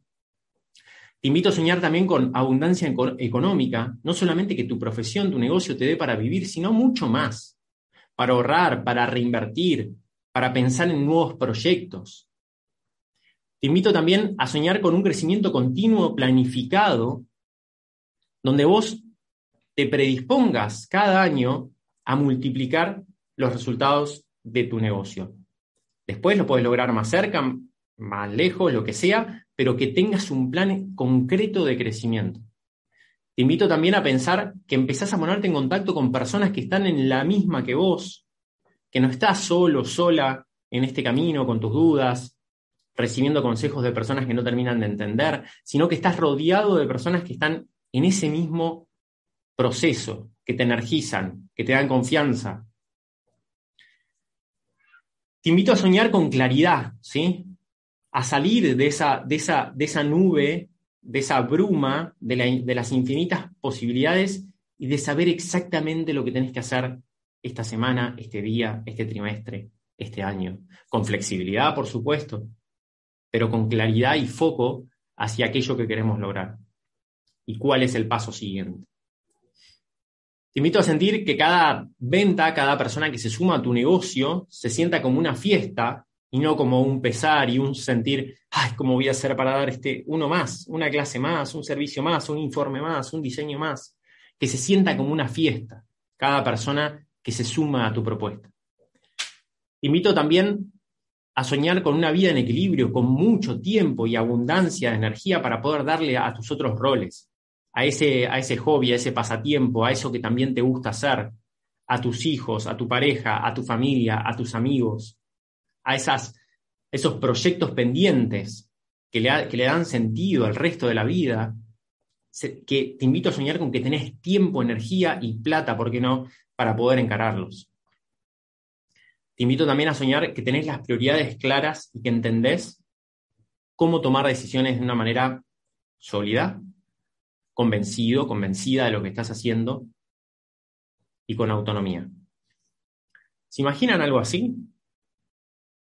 Te invito a soñar también con abundancia económica, no solamente que tu profesión, tu negocio te dé para vivir, sino mucho más, para ahorrar, para reinvertir, para pensar en nuevos proyectos, te invito también a soñar con un crecimiento continuo, planificado, donde vos te predispongas cada año a multiplicar los resultados de tu negocio. Después lo puedes lograr más cerca, más lejos, lo que sea, pero que tengas un plan concreto de crecimiento. Te invito también a pensar que empezás a ponerte en contacto con personas que están en la misma que vos, que no estás solo, sola en este camino con tus dudas, recibiendo consejos de personas que no terminan de entender, sino que estás rodeado de personas que están en ese mismo proceso, que te energizan, que te dan confianza. Te invito a soñar con claridad, ¿sí? A salir de esa, nube, de esa bruma, de, de las infinitas posibilidades y de saber exactamente lo que tenés que hacer esta semana, este día, este trimestre, este año. Con flexibilidad, por supuesto, pero con claridad y foco hacia aquello que queremos lograr. ¿Y cuál es el paso siguiente? Te invito a sentir que cada venta, cada persona que se suma a tu negocio, se sienta como una fiesta y no como un pesar y un sentir, ay, ¿cómo voy a hacer para dar este uno más, una clase más, un servicio más, un informe más, un diseño más? Que se sienta como una fiesta, cada persona que se suma a tu propuesta. Te invito también a soñar con una vida en equilibrio, con mucho tiempo y abundancia de energía para poder darle a tus otros roles, a ese, a ese hobby, a ese pasatiempo, a eso que también te gusta hacer, a tus hijos, a tu pareja, a tu familia, a tus amigos, a esas, esos proyectos pendientes que le, que le dan sentido al resto de la vida, que te invito a soñar con que tenés tiempo, energía y plata, ¿por qué no?, para poder encararlos. Te invito también a soñar que tenés las prioridades claras y que entendés cómo tomar decisiones de una manera sólida, convencido, convencida de lo que estás haciendo y con autonomía. ¿Se imaginan algo así?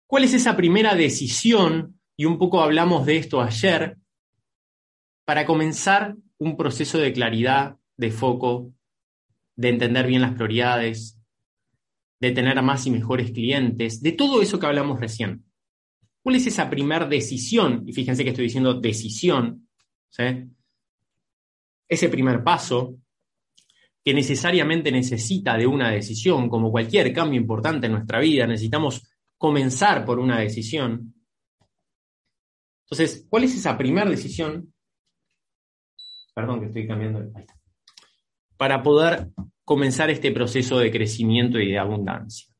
¿Cuál es esa primera decisión? Y un poco hablamos de esto ayer, para comenzar un proceso de claridad, de foco, de entender bien las prioridades, de tener más y mejores clientes, de todo eso que hablamos recién. ¿Cuál es esa primera decisión? Y fíjense que estoy diciendo decisión, Ese primer paso, que necesariamente necesita de una decisión, como cualquier cambio importante en nuestra vida, necesitamos comenzar por una decisión. Entonces, ¿cuál es esa primera decisión? Perdón que estoy cambiando. Ahí está. Para poder comenzar este proceso de crecimiento y de abundancia.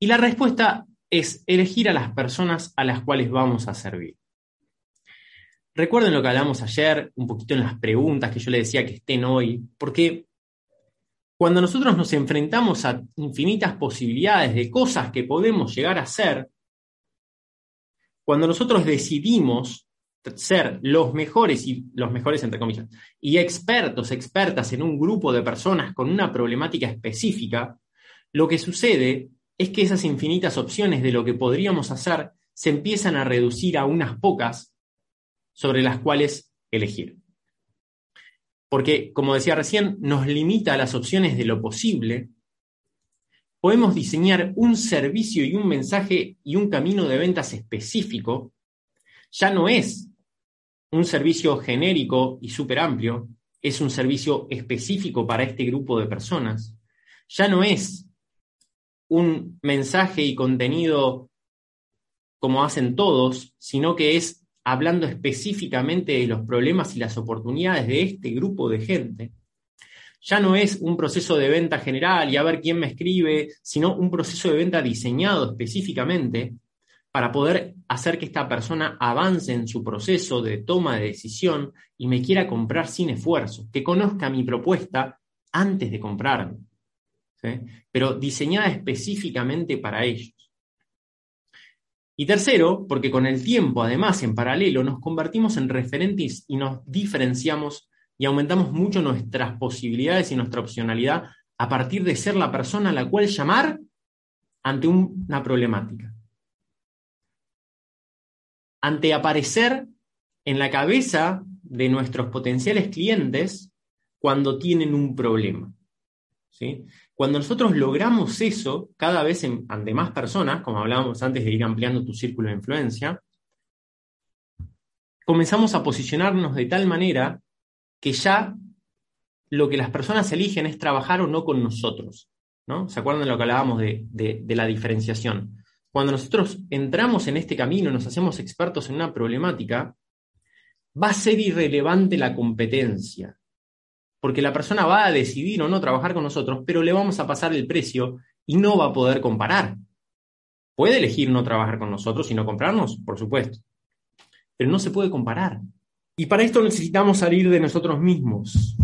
Y la respuesta es elegir a las personas a las cuales vamos a servir. Recuerden lo que hablamos ayer, un poquito en las preguntas que yo les decía que estén hoy, porque cuando nosotros nos enfrentamos a infinitas posibilidades de cosas que podemos llegar a hacer, cuando nosotros decidimos ser los mejores y los mejores entre comillas y expertos, expertas en un grupo de personas con una problemática específica, lo que sucede es que esas infinitas opciones de lo que podríamos hacer se empiezan a reducir a unas pocas sobre las cuales elegir. Porque, como decía recién, nos limita a las opciones de lo posible. Podemos diseñar un servicio y un mensaje y un camino de ventas específico. Ya no es un servicio genérico y súper amplio, es un servicio específico para este grupo de personas. Ya no es un mensaje y contenido como hacen todos, sino que es hablando específicamente de los problemas y las oportunidades de este grupo de gente. Ya no es un proceso de venta general y a ver quién me escribe, sino un proceso de venta diseñado específicamente para poder hacer que esta persona avance en su proceso de toma de decisión y me quiera comprar sin esfuerzo, que conozca mi propuesta antes de comprarme pero diseñada específicamente para ellos. Y tercero, porque con el tiempo, además, en paralelo, nos convertimos en referentes y nos diferenciamos y aumentamos mucho nuestras posibilidades y nuestra opcionalidad a partir de ser la persona a la cual llamar ante una problemática. Ante aparecer en la cabeza de nuestros potenciales clientes cuando tienen un problema. ¿sí? Cuando nosotros logramos eso cada vez ante más personas, como hablábamos antes de ir ampliando tu círculo de influencia, comenzamos a posicionarnos de tal manera que ya lo que las personas eligen es trabajar o no con nosotros. ¿no? ¿Se acuerdan de lo que hablábamos de, de la diferenciación? Cuando nosotros entramos en este camino, nos hacemos expertos en una problemática, va a ser irrelevante la competencia porque la persona va a decidir o no trabajar con nosotros, pero le vamos a pasar el precio y no va a poder comparar. Puede elegir no trabajar con nosotros y no comprarnos, por supuesto, pero no se puede comparar. Y para esto necesitamos salir de nosotros mismos,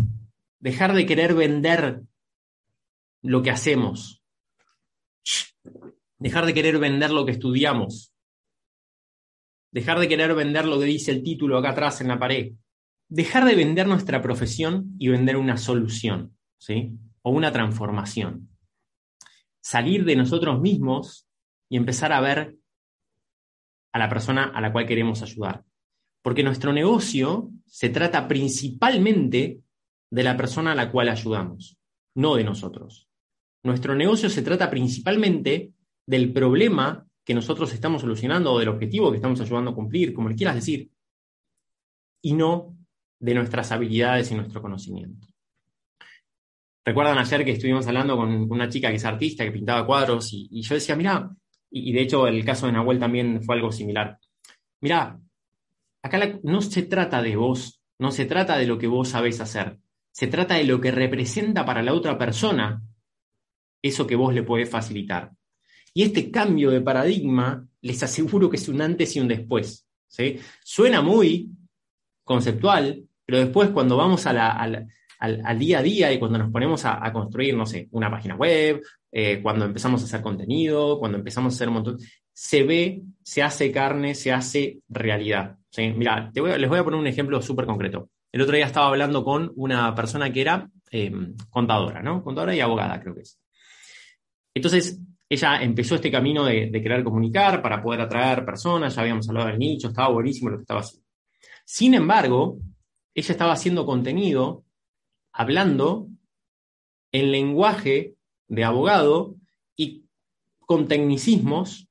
dejar de querer vender lo que hacemos, dejar de querer vender lo que estudiamos, dejar de querer vender lo que dice el título acá atrás en la pared, dejar de vender nuestra profesión y vender una solución, ¿sí? O una transformación. Salir de nosotros mismos y empezar a ver a la persona a la cual queremos ayudar. Porque nuestro negocio se trata principalmente de la persona a la cual ayudamos, no de nosotros. Nuestro negocio se trata principalmente del problema que nosotros estamos solucionando o del objetivo que estamos ayudando a cumplir, como le quieras decir, y no de nuestras habilidades y nuestro conocimiento. Recuerdan ayer que estuvimos hablando con una chica que es artista, que pintaba cuadros, y, yo decía, mira, y, de hecho el caso de Nahuel también fue algo similar. Mira, acá no se trata de vos, no se trata de lo que vos sabés hacer, se trata de lo que representa para la otra persona eso que vos le podés facilitar. Y este cambio de paradigma, les aseguro que es un antes y un después. ¿sí? Suena muy conceptual, pero después cuando vamos al, día a día y cuando nos ponemos a, construir, no sé, una página web, eh, cuando empezamos a hacer contenido, cuando empezamos a hacer un montón, se ve, se hace carne, se hace realidad. Mira, les voy a poner un ejemplo súper concreto. El otro día estaba hablando con una persona que era em, contadora, ¿no? Contadora y abogada, creo que es. Entonces, ella empezó este camino de, de querer comunicar para poder atraer personas, ya habíamos hablado del nicho, estaba buenísimo lo que estaba haciendo. Sin embargo, ella estaba haciendo contenido, hablando en lenguaje de abogado y con tecnicismos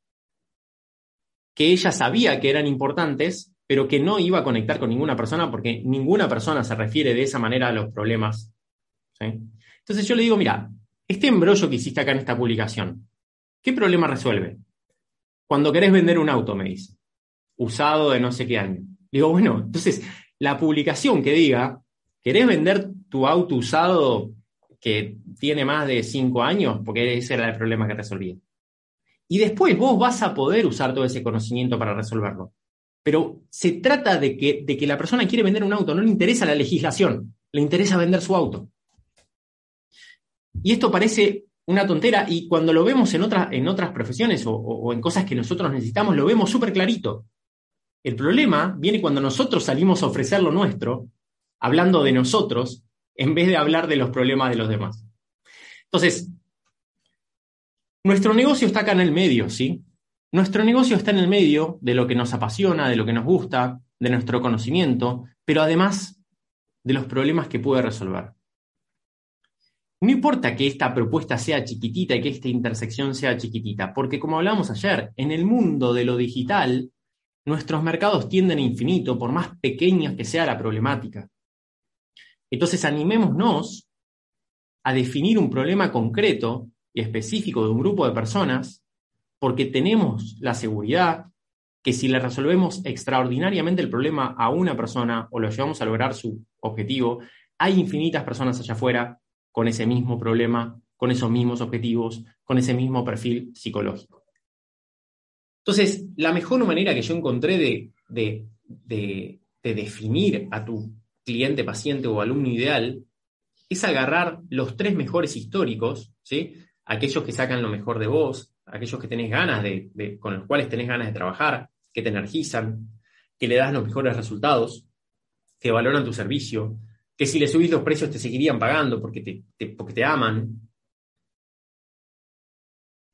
que ella sabía que eran importantes, pero que no iba a conectar con ninguna persona porque ninguna persona se refiere de esa manera a los problemas. Entonces yo le digo, mira, este embrollo que hiciste acá en esta publicación, ¿qué problema resuelve? Cuando querés vender un auto, me dice, usado de no sé qué año. Digo, bueno, entonces la publicación que diga, ¿querés vender tu auto usado que tiene más de cinco años? Porque ese era el problema que resolvía. Y después vos vas a poder usar todo ese conocimiento para resolverlo. Pero se trata de que, de que la persona quiere vender un auto, no le interesa la legislación, le interesa vender su auto. Y esto parece una tontera y cuando lo vemos en, en otras profesiones o, en cosas que nosotros necesitamos, lo vemos súper clarito. El problema viene cuando nosotros salimos a ofrecer lo nuestro, hablando de nosotros, en vez de hablar de los problemas de los demás. Entonces, nuestro negocio está acá en el medio, ¿sí? Nuestro negocio está en el medio de lo que nos apasiona, de lo que nos gusta, de nuestro conocimiento, pero además de los problemas que puede resolver. No importa que esta propuesta sea chiquitita y que esta intersección sea chiquitita, porque como hablamos ayer, en el mundo de lo digital, nuestros mercados tienden a infinito, por más pequeña que sea la problemática. Entonces, animémonos a definir un problema concreto y específico de un grupo de personas porque tenemos la seguridad que si le resolvemos extraordinariamente el problema a una persona o lo llevamos a lograr su objetivo, hay infinitas personas allá afuera con ese mismo problema, con esos mismos objetivos, con ese mismo perfil psicológico. Entonces, la mejor manera que yo encontré de, de, de, de definir a tu cliente, paciente o alumno ideal es agarrar los tres mejores históricos, ¿sí? aquellos que sacan lo mejor de vos, aquellos que tenés ganas de, con los cuales tenés ganas de trabajar, que te energizan, que le das los mejores resultados, que valoran tu servicio, que si le subís los precios te seguirían pagando porque te, porque te aman.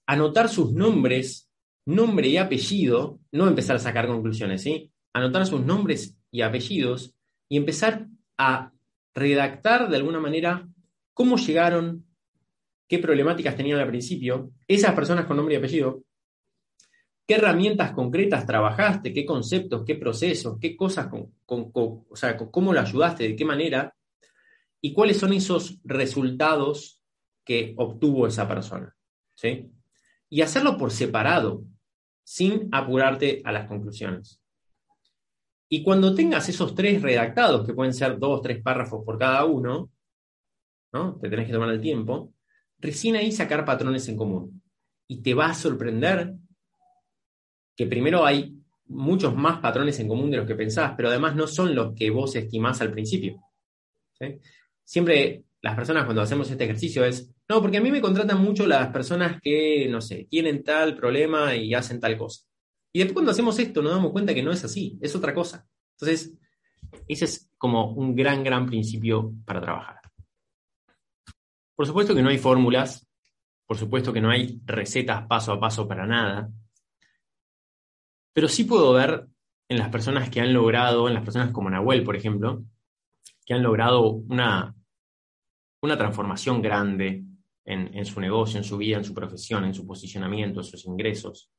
Anotar sus nombres, nombre y apellido, no empezar a sacar conclusiones, ¿sí? Anotar sus nombres y apellidos y empezar a redactar de alguna manera cómo llegaron qué problemáticas tenían al principio, esas personas con nombre y apellido, qué herramientas concretas trabajaste, qué conceptos, qué procesos, qué cosas, con, o sea, cómo lo ayudaste, de qué manera, y cuáles son esos resultados que obtuvo esa persona. ¿sí? Y hacerlo por separado, sin apurarte a las conclusiones. Y cuando tengas esos tres redactados, que pueden ser dos, tres párrafos por cada uno, ¿no? Te tenés que tomar el tiempo recién ahí sacar patrones en común. Y te va a sorprender que primero hay muchos más patrones en común de los que pensabas, pero además no son los que vos estimás al principio. Siempre las personas cuando hacemos este ejercicio es, no, porque a mí me contratan mucho las personas que, no sé, tienen tal problema y hacen tal cosa. Y después cuando hacemos esto nos damos cuenta que no es así, es otra cosa. Entonces, ese es como un gran, gran principio para trabajar. Por supuesto que no hay fórmulas, por supuesto que no hay recetas paso a paso para nada, pero sí puedo ver en las personas que han logrado, en las personas como Nahuel, por ejemplo, que han logrado una, una transformación grande en, su negocio, en su vida, en su profesión, en su posicionamiento, en sus ingresos,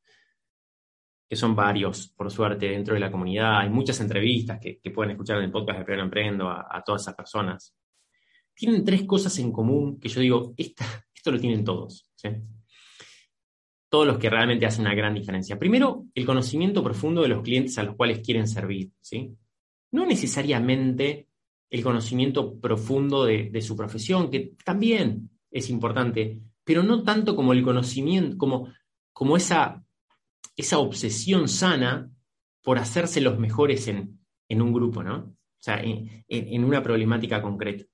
que son varios, por suerte, dentro de la comunidad. Hay muchas entrevistas que, pueden escuchar en el podcast de Pero Emprendo a todas esas personas tienen tres cosas en común que yo digo, esto lo tienen todos. Todos los que realmente hacen una gran diferencia. Primero, el conocimiento profundo de los clientes a los cuales quieren servir. ¿sí? No necesariamente el conocimiento profundo de, su profesión, que también es importante, pero no tanto como el conocimiento, como, como esa, esa obsesión sana por hacerse los mejores en, un grupo, ¿no? O sea, en una problemática concreta.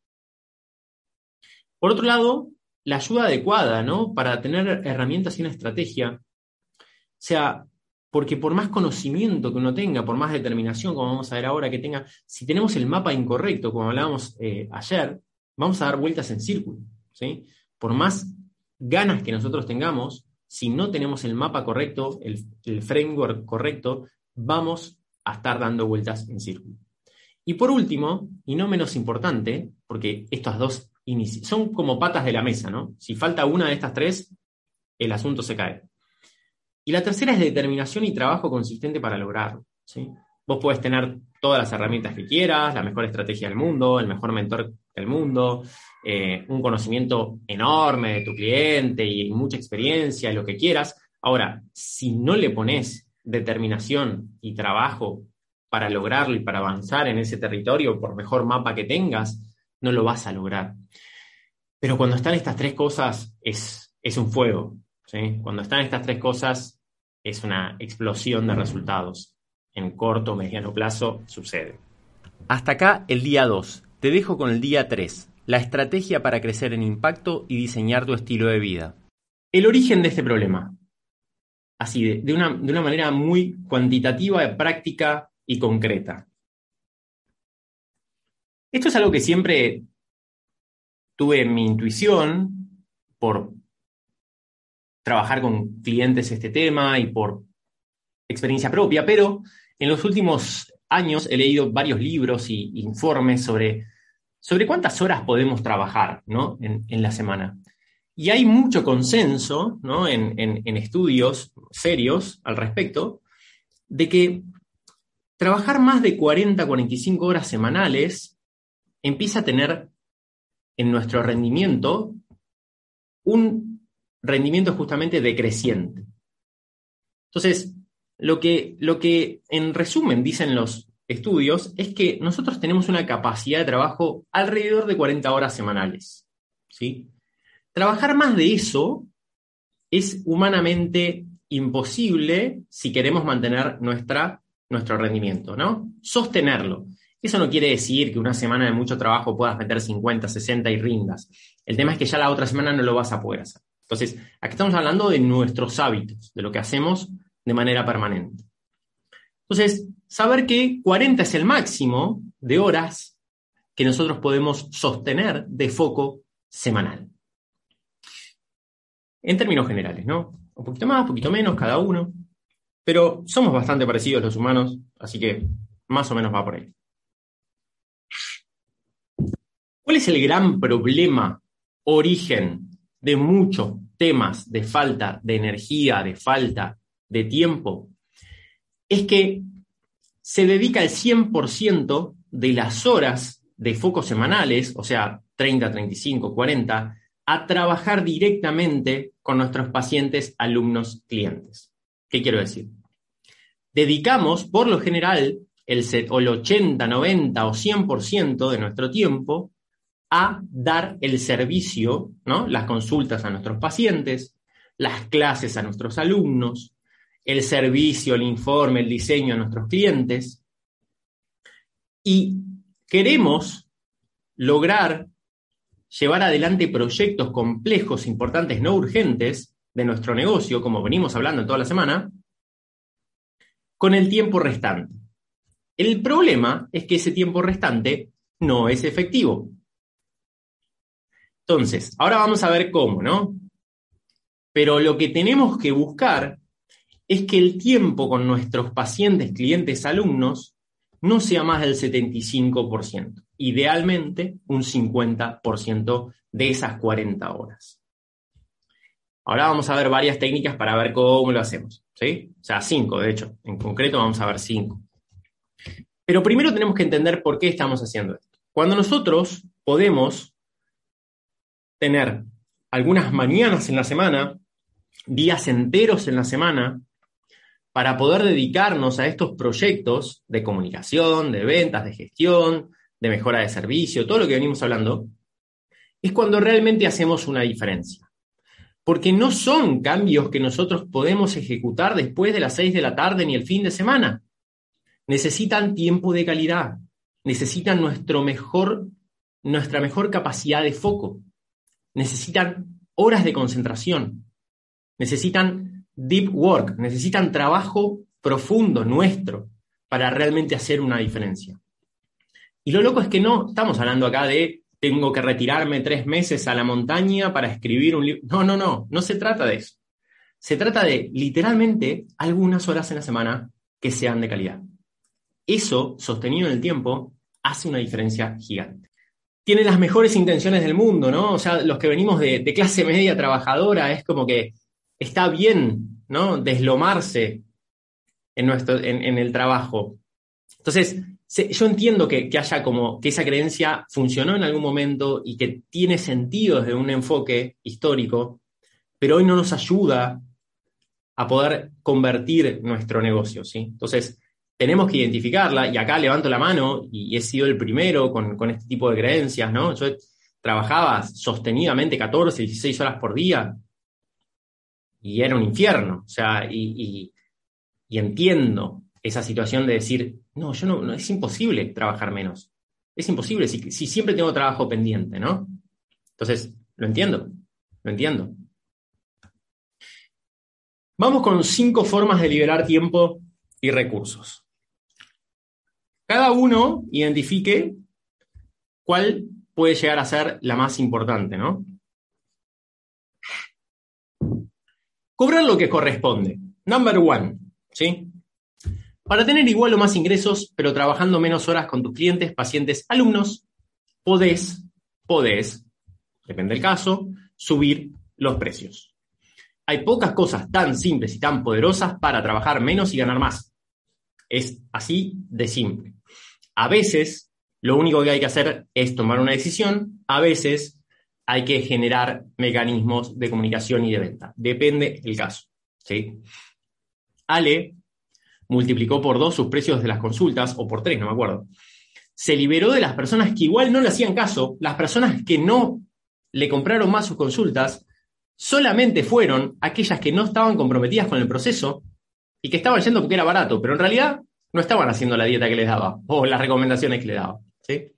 Por otro lado, la ayuda adecuada, ¿no? Para tener herramientas y una estrategia. O sea, porque por más conocimiento que uno tenga, por más determinación, como vamos a ver ahora que tenga, si tenemos el mapa incorrecto, como hablábamos eh, ayer, vamos a dar vueltas en círculo. ¿Sí? Por más ganas que nosotros tengamos, si no tenemos el mapa correcto, el, framework correcto, vamos a estar dando vueltas en círculo. Y por último, y no menos importante, porque estas dos son como patas de la mesa, ¿no? Si falta una de estas tres, el asunto se cae. Y la tercera es determinación y trabajo consistente para lograrlo. ¿sí? vos puedes tener todas las herramientas que quieras, la mejor estrategia del mundo, el mejor mentor del mundo, eh, un conocimiento enorme de tu cliente y mucha experiencia, lo que quieras. Ahora, si no le pones determinación y trabajo para lograrlo y para avanzar en ese territorio, por mejor mapa que tengas, no lo vas a lograr. Pero cuando están estas tres cosas, es, es un fuego. Cuando están estas tres cosas, es una explosión de resultados. En corto mediano plazo sucede. Hasta acá el día 2. Te dejo con el día 3, la estrategia para crecer en impacto y diseñar tu estilo de vida. El origen de este problema. Así, de, una, de una manera muy cuantitativa, práctica y concreta. Esto es algo que siempre tuve en mi intuición por trabajar con clientes este tema y por experiencia propia, pero en los últimos años he leído varios libros y informes sobre, sobre cuántas horas podemos trabajar en, la semana. Y hay mucho consenso en, en estudios serios al respecto de que trabajar más de 40, 45 horas semanales empieza a tener en nuestro rendimiento un rendimiento justamente decreciente. Entonces, lo que, lo que en resumen dicen los estudios es que nosotros tenemos una capacidad de trabajo alrededor de 40 horas semanales. ¿sí? Trabajar más de eso es humanamente imposible si queremos mantener nuestra, nuestro rendimiento, ¿no? Sostenerlo. Eso no quiere decir que una semana de mucho trabajo puedas meter 50, 60 y rindas. El tema es que ya la otra semana no lo vas a poder hacer. Entonces, aquí estamos hablando de nuestros hábitos, de lo que hacemos de manera permanente. Entonces, saber que 40 es el máximo de horas que nosotros podemos sostener de foco semanal. En términos generales, ¿no? Un poquito más, un poquito menos, cada uno. Pero somos bastante parecidos los humanos, así que más o menos va por ahí. ¿Cuál es el gran problema, origen de muchos temas de falta de energía, de falta de tiempo? Es que se dedica el 100% de las horas de focos semanales, o sea, 30, 35, 40, a trabajar directamente con nuestros pacientes, alumnos, clientes. ¿Qué quiero decir? Dedicamos, por lo general, el, el 80, 90 o 100% de nuestro tiempo a dar el servicio, ¿no? las consultas a nuestros pacientes, las clases a nuestros alumnos, el servicio, el informe, el diseño a nuestros clientes. Y queremos lograr llevar adelante proyectos complejos, importantes, no urgentes de nuestro negocio, como venimos hablando toda la semana, con el tiempo restante. El problema es que ese tiempo restante no es efectivo. Entonces, ahora vamos a ver cómo, ¿no? Pero lo que tenemos que buscar es que el tiempo con nuestros pacientes, clientes, alumnos, no sea más del 75%, idealmente un 50% de esas 40 horas. Ahora vamos a ver varias técnicas para ver cómo lo hacemos, ¿sí? O sea, cinco, de hecho, en concreto vamos a ver cinco. Pero primero tenemos que entender por qué estamos haciendo esto. Cuando nosotros podemos tener algunas mañanas en la semana, días enteros en la semana, para poder dedicarnos a estos proyectos de comunicación, de ventas, de gestión, de mejora de servicio, todo lo que venimos hablando, es cuando realmente hacemos una diferencia. Porque no son cambios que nosotros podemos ejecutar después de las 6 de la tarde ni el fin de semana. Necesitan tiempo de calidad, necesitan nuestro mejor, nuestra mejor capacidad de foco necesitan horas de concentración, necesitan deep work, necesitan trabajo profundo nuestro para realmente hacer una diferencia. Y lo loco es que no estamos hablando acá de tengo que retirarme tres meses a la montaña para escribir un libro. No, no, no, no se trata de eso. Se trata de literalmente algunas horas en la semana que sean de calidad. Eso, sostenido en el tiempo, hace una diferencia gigante tiene las mejores intenciones del mundo, ¿no? O sea, los que venimos de, clase media trabajadora, es como que está bien, ¿no? Deslomarse en, nuestro, en, el trabajo. Entonces, yo entiendo que, haya como que esa creencia funcionó en algún momento y que tiene sentido desde un enfoque histórico, pero hoy no nos ayuda a poder convertir nuestro negocio, ¿sí? Entonces, tenemos que identificarla, y acá levanto la mano, y he sido el primero con, con este tipo de creencias, ¿no? Yo trabajaba sostenidamente 14, 16 horas por día, y era un infierno, o sea, y, y entiendo esa situación de decir, no, yo no, es imposible trabajar menos. Es imposible si, si siempre tengo trabajo pendiente, ¿no? Entonces, lo entiendo, lo entiendo. Vamos con cinco formas de liberar tiempo y recursos. Cada uno identifique cuál puede llegar a ser la más importante, ¿no? Cobrar lo que corresponde. Number one, ¿sí? Para tener igual o más ingresos, pero trabajando menos horas con tus clientes, pacientes, alumnos, podés, podés, depende del caso, subir los precios. Hay pocas cosas tan simples y tan poderosas para trabajar menos y ganar más. Es así de simple. A veces, lo único que hay que hacer es tomar una decisión. A veces, hay que generar mecanismos de comunicación y de venta. Depende del caso. ¿sí? Ale multiplicó por dos sus precios de las consultas, o por tres, no me acuerdo. Se liberó de las personas que igual no le hacían caso, las personas que no le compraron más sus consultas, solamente fueron aquellas que no estaban comprometidas con el proceso y que estaban yendo porque era barato, pero en realidad no estaban haciendo la dieta que les daba o las recomendaciones que les daba. ¿sí?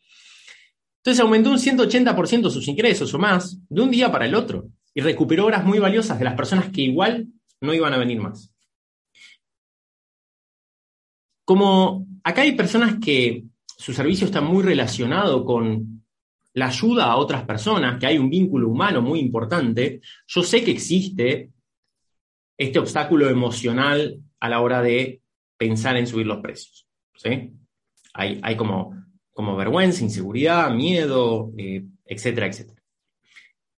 Entonces aumentó un 180% sus ingresos o más de un día para el otro y recuperó horas muy valiosas de las personas que igual no iban a venir más. Como acá hay personas que su servicio está muy relacionado con la ayuda a otras personas, que hay un vínculo humano muy importante, yo sé que existe este obstáculo emocional a la hora de pensar en subir los precios. ¿sí? Hay, hay como, como, vergüenza, inseguridad, miedo, eh, etcétera, etcétera.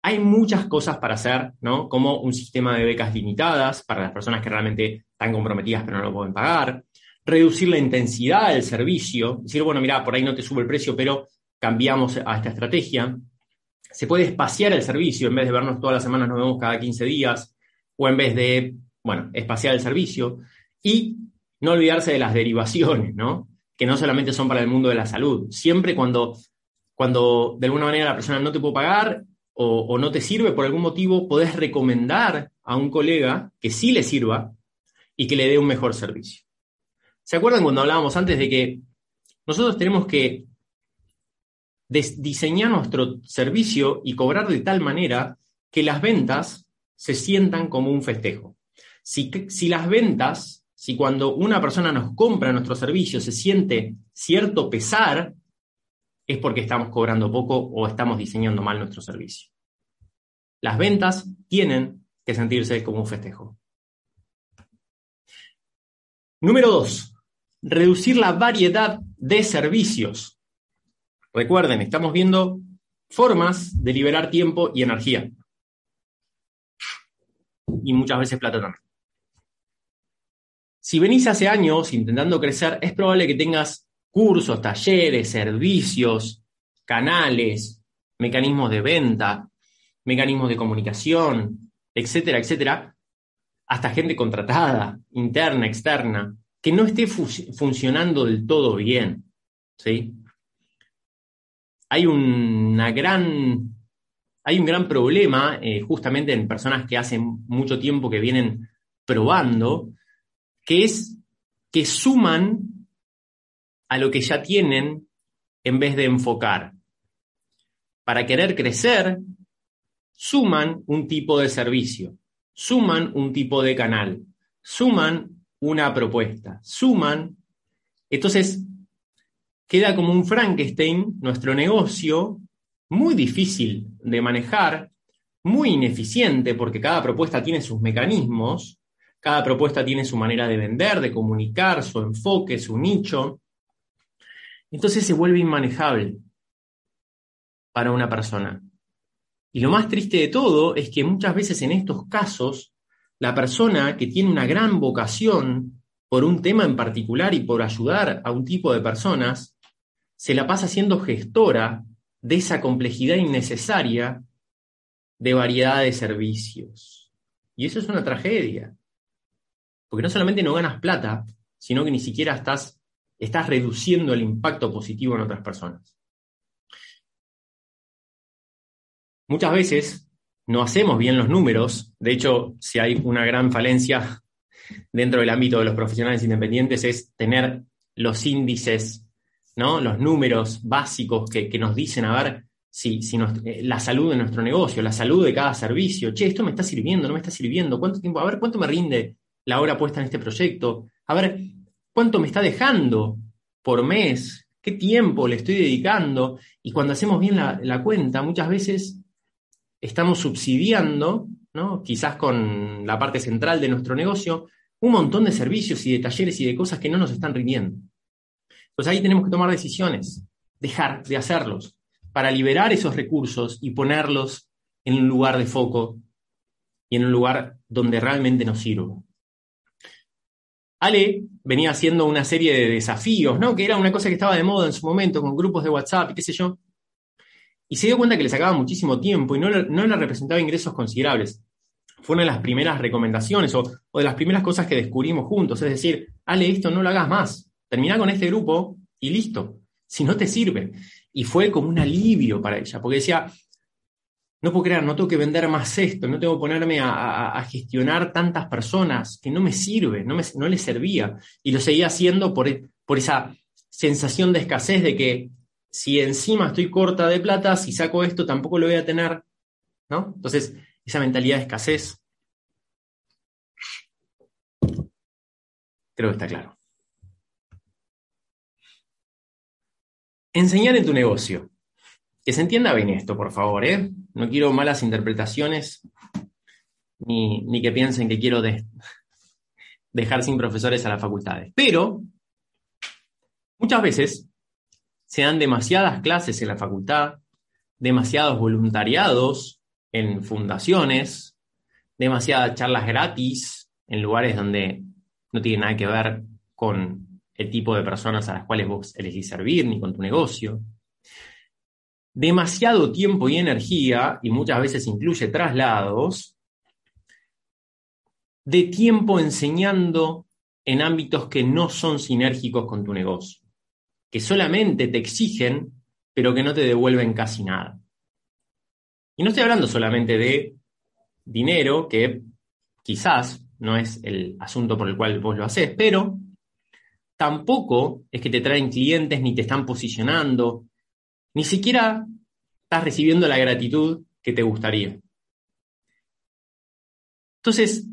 Hay muchas cosas para hacer, ¿no? Como un sistema de becas limitadas para las personas que realmente están comprometidas pero no lo pueden pagar reducir la intensidad del servicio, decir, bueno, mira, por ahí no te sube el precio, pero cambiamos a esta estrategia. Se puede espaciar el servicio, en vez de vernos todas las semanas, nos vemos cada 15 días, o en vez de, bueno, espaciar el servicio. Y no olvidarse de las derivaciones, ¿no? Que no solamente son para el mundo de la salud. Siempre cuando, cuando de alguna manera la persona no te puede pagar o, o no te sirve por algún motivo, podés recomendar a un colega que sí le sirva y que le dé un mejor servicio. ¿Se acuerdan cuando hablábamos antes de que nosotros tenemos que diseñar nuestro servicio y cobrar de tal manera que las ventas se sientan como un festejo? Si, si las ventas, si cuando una persona nos compra nuestro servicio se siente cierto pesar, es porque estamos cobrando poco o estamos diseñando mal nuestro servicio. Las ventas tienen que sentirse como un festejo. Número dos, reducir la variedad de servicios. Recuerden, estamos viendo formas de liberar tiempo y energía. Y muchas veces plata también. Si venís hace años intentando crecer, es probable que tengas cursos, talleres, servicios, canales, mecanismos de venta, mecanismos de comunicación, etcétera, etcétera, hasta gente contratada, interna, externa, que no esté funcionando del todo bien. ¿sí? Hay, una gran, hay un gran problema eh, justamente en personas que hacen mucho tiempo que vienen probando, que es que suman a lo que ya tienen en vez de enfocar. Para querer crecer, suman un tipo de servicio, suman un tipo de canal, suman una propuesta, suman, entonces queda como un Frankenstein nuestro negocio muy difícil de manejar, muy ineficiente porque cada propuesta tiene sus mecanismos, cada propuesta tiene su manera de vender, de comunicar, su enfoque, su nicho. Entonces se vuelve inmanejable para una persona. Y lo más triste de todo es que muchas veces en estos casos la persona que tiene una gran vocación por un tema en particular y por ayudar a un tipo de personas, se la pasa siendo gestora de esa complejidad innecesaria de variedad de servicios. Y eso es una tragedia. Porque no solamente no ganas plata, sino que ni siquiera estás, estás reduciendo el impacto positivo en otras personas. Muchas veces no hacemos bien los números. De hecho, si hay una gran falencia dentro del ámbito de los profesionales independientes es tener los índices, ¿no? los números básicos que, nos dicen, a ver, si, si eh, la salud de nuestro negocio, la salud de cada servicio, che, esto me está sirviendo, no me está sirviendo, cuánto tiempo, a ver, cuánto me rinde la hora puesta en este proyecto, a ver, cuánto me está dejando por mes, qué tiempo le estoy dedicando, y cuando hacemos bien la cuenta, muchas veces estamos subsidiando, ¿no? quizás con la parte central de nuestro negocio, un montón de servicios y de talleres y de cosas que no nos están rindiendo. Entonces ahí tenemos que tomar decisiones, dejar de hacerlos, para liberar esos recursos y ponerlos en un lugar de foco y en un lugar donde realmente nos sirva. Ale venía haciendo una serie de desafíos, ¿no? Que era una cosa que estaba de moda en su momento, con grupos de WhatsApp y qué sé yo. Y se dio cuenta que le sacaba muchísimo tiempo y no, no le representaba ingresos considerables fue una de las primeras recomendaciones o, de las primeras cosas que descubrimos juntos. Es decir, Ale, esto no lo hagas más. Termina con este grupo y listo. Si no te sirve. Y fue como un alivio para ella, porque decía, no puedo creer, no tengo que vender más esto, no tengo que ponerme a, gestionar tantas personas que no me sirve, no, me, servía. Y lo seguía haciendo por, por esa sensación de escasez de que si encima estoy corta de plata, si saco esto tampoco lo voy a tener. ¿no? Entonces, esa mentalidad de escasez, creo que está claro. Enseñar en tu negocio. Que se entienda bien esto, por favor, ¿eh? No quiero malas interpretaciones ni, que piensen que quiero dejar sin profesores a las facultades. Pero muchas veces se dan demasiadas clases en la facultad, demasiados voluntariados en fundaciones, demasiadas charlas gratis en lugares donde no tiene nada que ver con el tipo de personas a las cuales vos elegís servir ni con tu negocio. Demasiado tiempo y energía, y muchas veces incluye traslados, de tiempo enseñando en ámbitos que no son sinérgicos con tu negocio, que solamente te exigen, pero que no te devuelven casi nada. Y no estoy hablando solamente de dinero, que quizás no es el asunto por el cual vos lo haces, pero tampoco es que te traen clientes ni te están posicionando, ni siquiera estás recibiendo la gratitud que te gustaría. Entonces,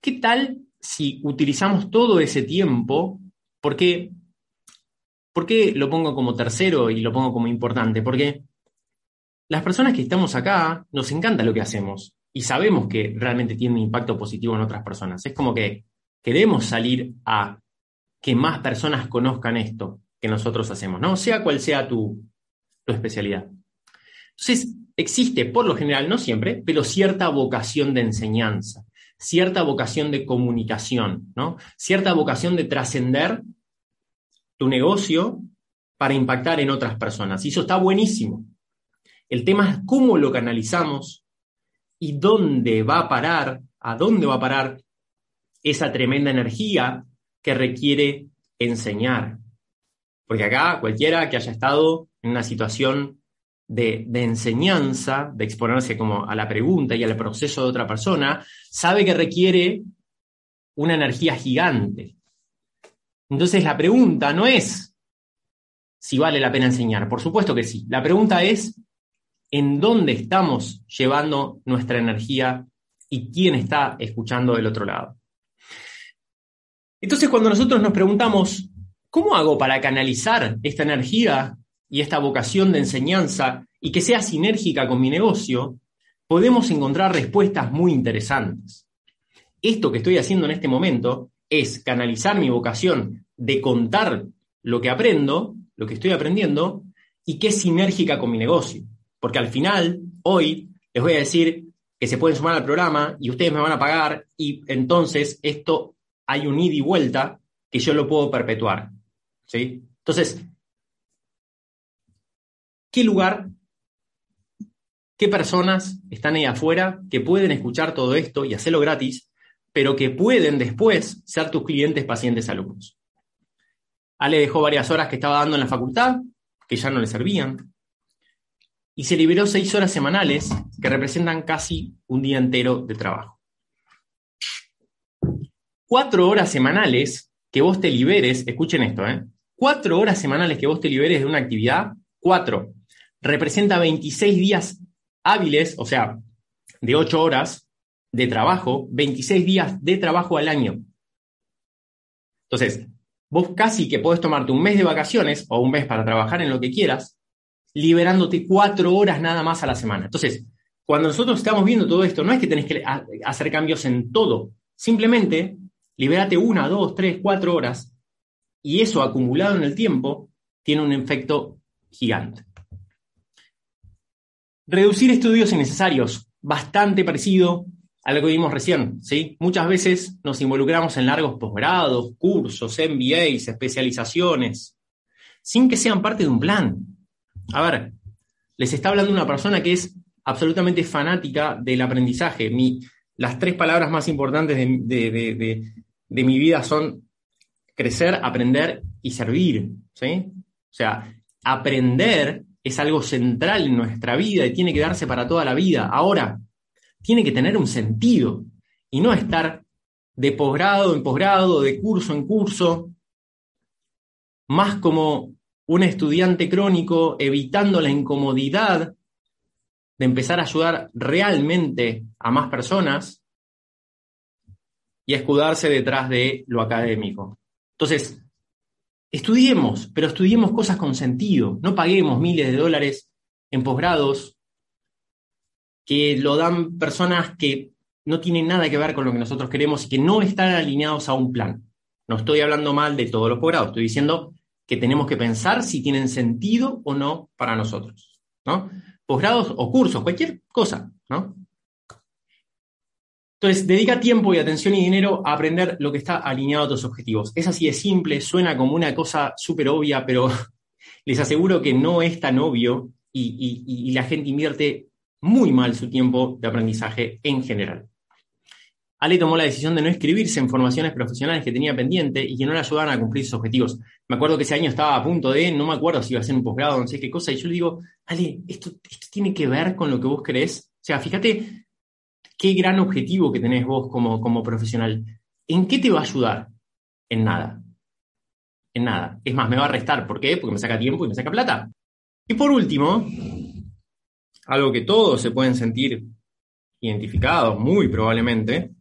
¿qué tal si utilizamos todo ese tiempo? Porque, ¿Por qué lo pongo como tercero y lo pongo como importante? Porque las personas que estamos acá nos encanta lo que hacemos y sabemos que realmente tiene un impacto positivo en otras personas. Es como que queremos salir a que más personas conozcan esto que nosotros hacemos, ¿no? Sea cual sea tu, tu especialidad. Entonces, existe, por lo general, no siempre, pero cierta vocación de enseñanza, cierta vocación de comunicación, ¿no? Cierta vocación de trascender tu negocio para impactar en otras personas. Y eso está buenísimo. El tema es cómo lo canalizamos y dónde va a parar, a dónde va a parar esa tremenda energía que requiere enseñar. Porque acá cualquiera que haya estado en una situación de, de, enseñanza, de exponerse como a la pregunta y al proceso de otra persona, sabe que requiere una energía gigante. Entonces la pregunta no es si vale la pena enseñar, por supuesto que sí. La pregunta es en dónde estamos llevando nuestra energía y quién está escuchando del otro lado. Entonces, cuando nosotros nos preguntamos, ¿cómo hago para canalizar esta energía y esta vocación de enseñanza y que sea sinérgica con mi negocio? Podemos encontrar respuestas muy interesantes. Esto que estoy haciendo en este momento es canalizar mi vocación de contar lo que aprendo, lo que estoy aprendiendo, y que es sinérgica con mi negocio. Porque al final, hoy, les voy a decir que se pueden sumar al programa y ustedes me van a pagar y entonces esto hay un ida y vuelta que yo lo puedo perpetuar. ¿sí? Entonces, ¿qué lugar, qué personas están ahí afuera que pueden escuchar todo esto y hacerlo gratis, pero que pueden después ser tus clientes, pacientes, alumnos? Ale dejó varias horas que estaba dando en la facultad, que ya no le servían, y se liberó seis horas semanales que representan casi un día entero de trabajo. Cuatro horas semanales que vos te liberes, escuchen esto, ¿eh? Cuatro horas semanales que vos te liberes de una actividad, cuatro, representa 26 días hábiles, o sea, de ocho horas de trabajo, 26 días de trabajo al año. Entonces, vos casi que podés tomarte un mes de vacaciones o un mes para trabajar en lo que quieras, liberándote cuatro horas nada más a la semana. Entonces, cuando nosotros estamos viendo todo esto, no es que tenés que hacer cambios en todo, simplemente liberate una, dos, tres, cuatro horas y eso acumulado en el tiempo tiene un efecto gigante. Reducir estudios innecesarios, bastante parecido a lo que vimos recién, ¿sí? Muchas veces nos involucramos en largos posgrados, cursos, MBAs, especializaciones, sin que sean parte de un plan. A ver, les está hablando una persona que es absolutamente fanática del aprendizaje. las tres palabras más importantes de, mi vida son crecer, aprender y servir. ¿sí? O sea, aprender es algo central en nuestra vida y tiene que darse para toda la vida. Ahora, tiene que tener un sentido y no estar de posgrado en posgrado, de curso en curso, más como un estudiante crónico evitando la incomodidad de empezar a ayudar realmente a más personas y escudarse detrás de lo académico. Entonces, estudiemos, pero estudiemos cosas con sentido. No paguemos miles de dólares en posgrados que lo dan personas que no tienen nada que ver con lo que nosotros queremos y que no están alineados a un plan. No estoy hablando mal de todos los posgrados, estoy diciendo que tenemos que pensar si tienen sentido o no para nosotros, ¿no? Posgrados o cursos, cualquier cosa, ¿no? Entonces, dedica tiempo y atención y dinero a aprender lo que está alineado a tus objetivos. Es así de simple, suena como una cosa súper obvia, pero les aseguro que no es tan obvio y, la gente invierte muy mal su tiempo de aprendizaje en general. Ale tomó la decisión de no inscribirse en formaciones profesionales que tenía pendiente y que no le ayudaban a cumplir sus objetivos. Me acuerdo que ese año estaba a punto de, no me acuerdo si iba a hacer un posgrado, no sé qué cosa, y yo le digo, Ale, esto, tiene que ver con lo que vos crees. O sea, fíjate qué gran objetivo que tenés vos como, como profesional. ¿En qué te va a ayudar? En nada. En nada. Es más, me va a restar. ¿Por qué? Porque me saca tiempo y me saca plata. Y por último, algo que todos se pueden sentir identificados, muy probablemente,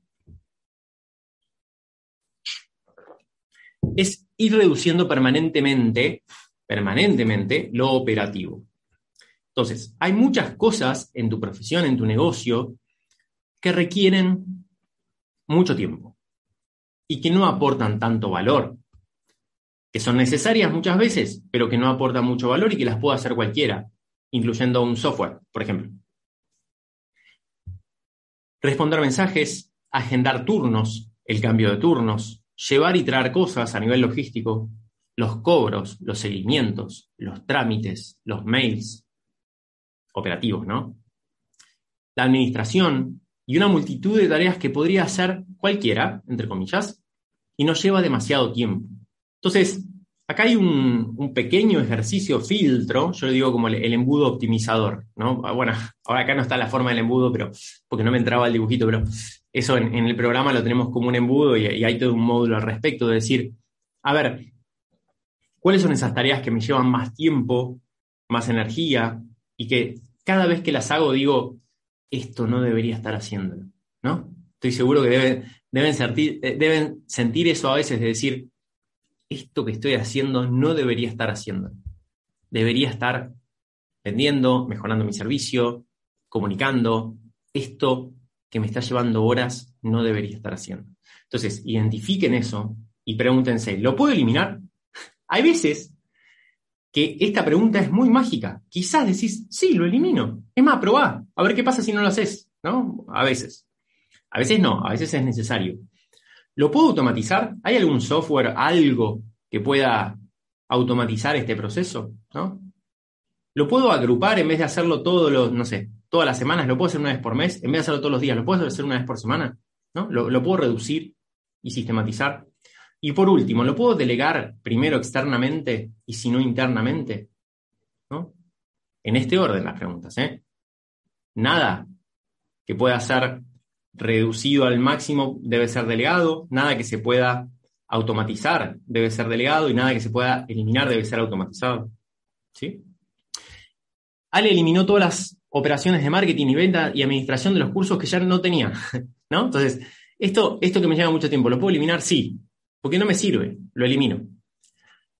es ir reduciendo permanentemente, permanentemente lo operativo. Entonces, hay muchas cosas en tu profesión, en tu negocio, que requieren mucho tiempo y que no aportan tanto valor, que son necesarias muchas veces, pero que no aportan mucho valor y que las puede hacer cualquiera, incluyendo un software, por ejemplo. Responder mensajes, agendar turnos, el cambio de turnos, llevar y traer cosas a nivel logístico, los cobros, los seguimientos, los trámites, los mails operativos, ¿no? La administración y una multitud de tareas que podría hacer cualquiera, entre comillas, y no lleva demasiado tiempo. Entonces, acá hay un, pequeño ejercicio filtro, yo le digo como el, embudo optimizador, ¿no? Bueno, ahora acá no está la forma del embudo, pero porque no me entraba el dibujito, pero eso en, el programa lo tenemos como un embudo y, hay todo un módulo al respecto de decir, a ver, ¿cuáles son esas tareas que me llevan más tiempo, más energía y que cada vez que las hago digo, esto no debería estar haciéndolo, ¿no? Estoy seguro que deben, sentir, eh, sentir eso a veces de decir, esto que estoy haciendo no debería estar haciendo. Debería estar vendiendo, mejorando mi servicio, comunicando. Esto que me está llevando horas no debería estar haciendo. Entonces, identifiquen eso y pregúntense, ¿lo puedo eliminar? Hay veces que esta pregunta es muy mágica. Quizás decís, sí, lo elimino. Es más, probá, a ver qué pasa si no lo haces, ¿no? A veces. A veces no, a veces es necesario. ¿Lo puedo automatizar? ¿Hay algún software, algo que pueda automatizar este proceso? ¿No? ¿Lo puedo agrupar en vez de hacerlo todos los, no sé, todas las semanas? ¿Lo puedo hacer una vez por mes? En vez de hacerlo todos los días, ¿lo puedo hacer una vez por semana? ¿No? ¿Lo, lo puedo reducir y sistematizar? Y por último, ¿lo puedo delegar primero externamente y si no internamente? ¿No? En este orden las preguntas, ¿eh? Nada que pueda ser reducido al máximo debe ser delegado, nada que se pueda automatizar debe ser delegado y nada que se pueda eliminar debe ser automatizado. ¿Sí? Ale eliminó todas las operaciones de marketing y venta y administración de los cursos que ya no tenía, ¿no? Entonces, esto, esto que me lleva mucho tiempo, ¿lo puedo eliminar? Sí, porque no me sirve, lo elimino.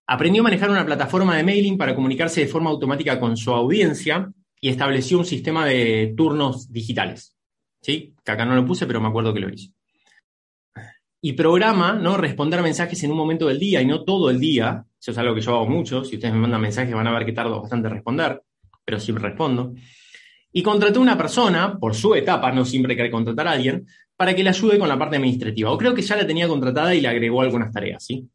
Aprendió a manejar una plataforma de mailing para comunicarse de forma automática con su audiencia y estableció un sistema de turnos digitales. ¿Sí? Que acá no lo puse, pero me acuerdo que lo hizo. Y programa, ¿no? Responder mensajes en un momento del día y no todo el día. Eso es algo que yo hago mucho. Si ustedes me mandan mensajes van a ver que tardo bastante en responder pero sí respondo. Y contraté una persona, por su etapa, no siempre hay que contratar a alguien, para que le ayude con la parte administrativa. O creo que ya la tenía contratada y le agregó algunas tareas, ¿sí?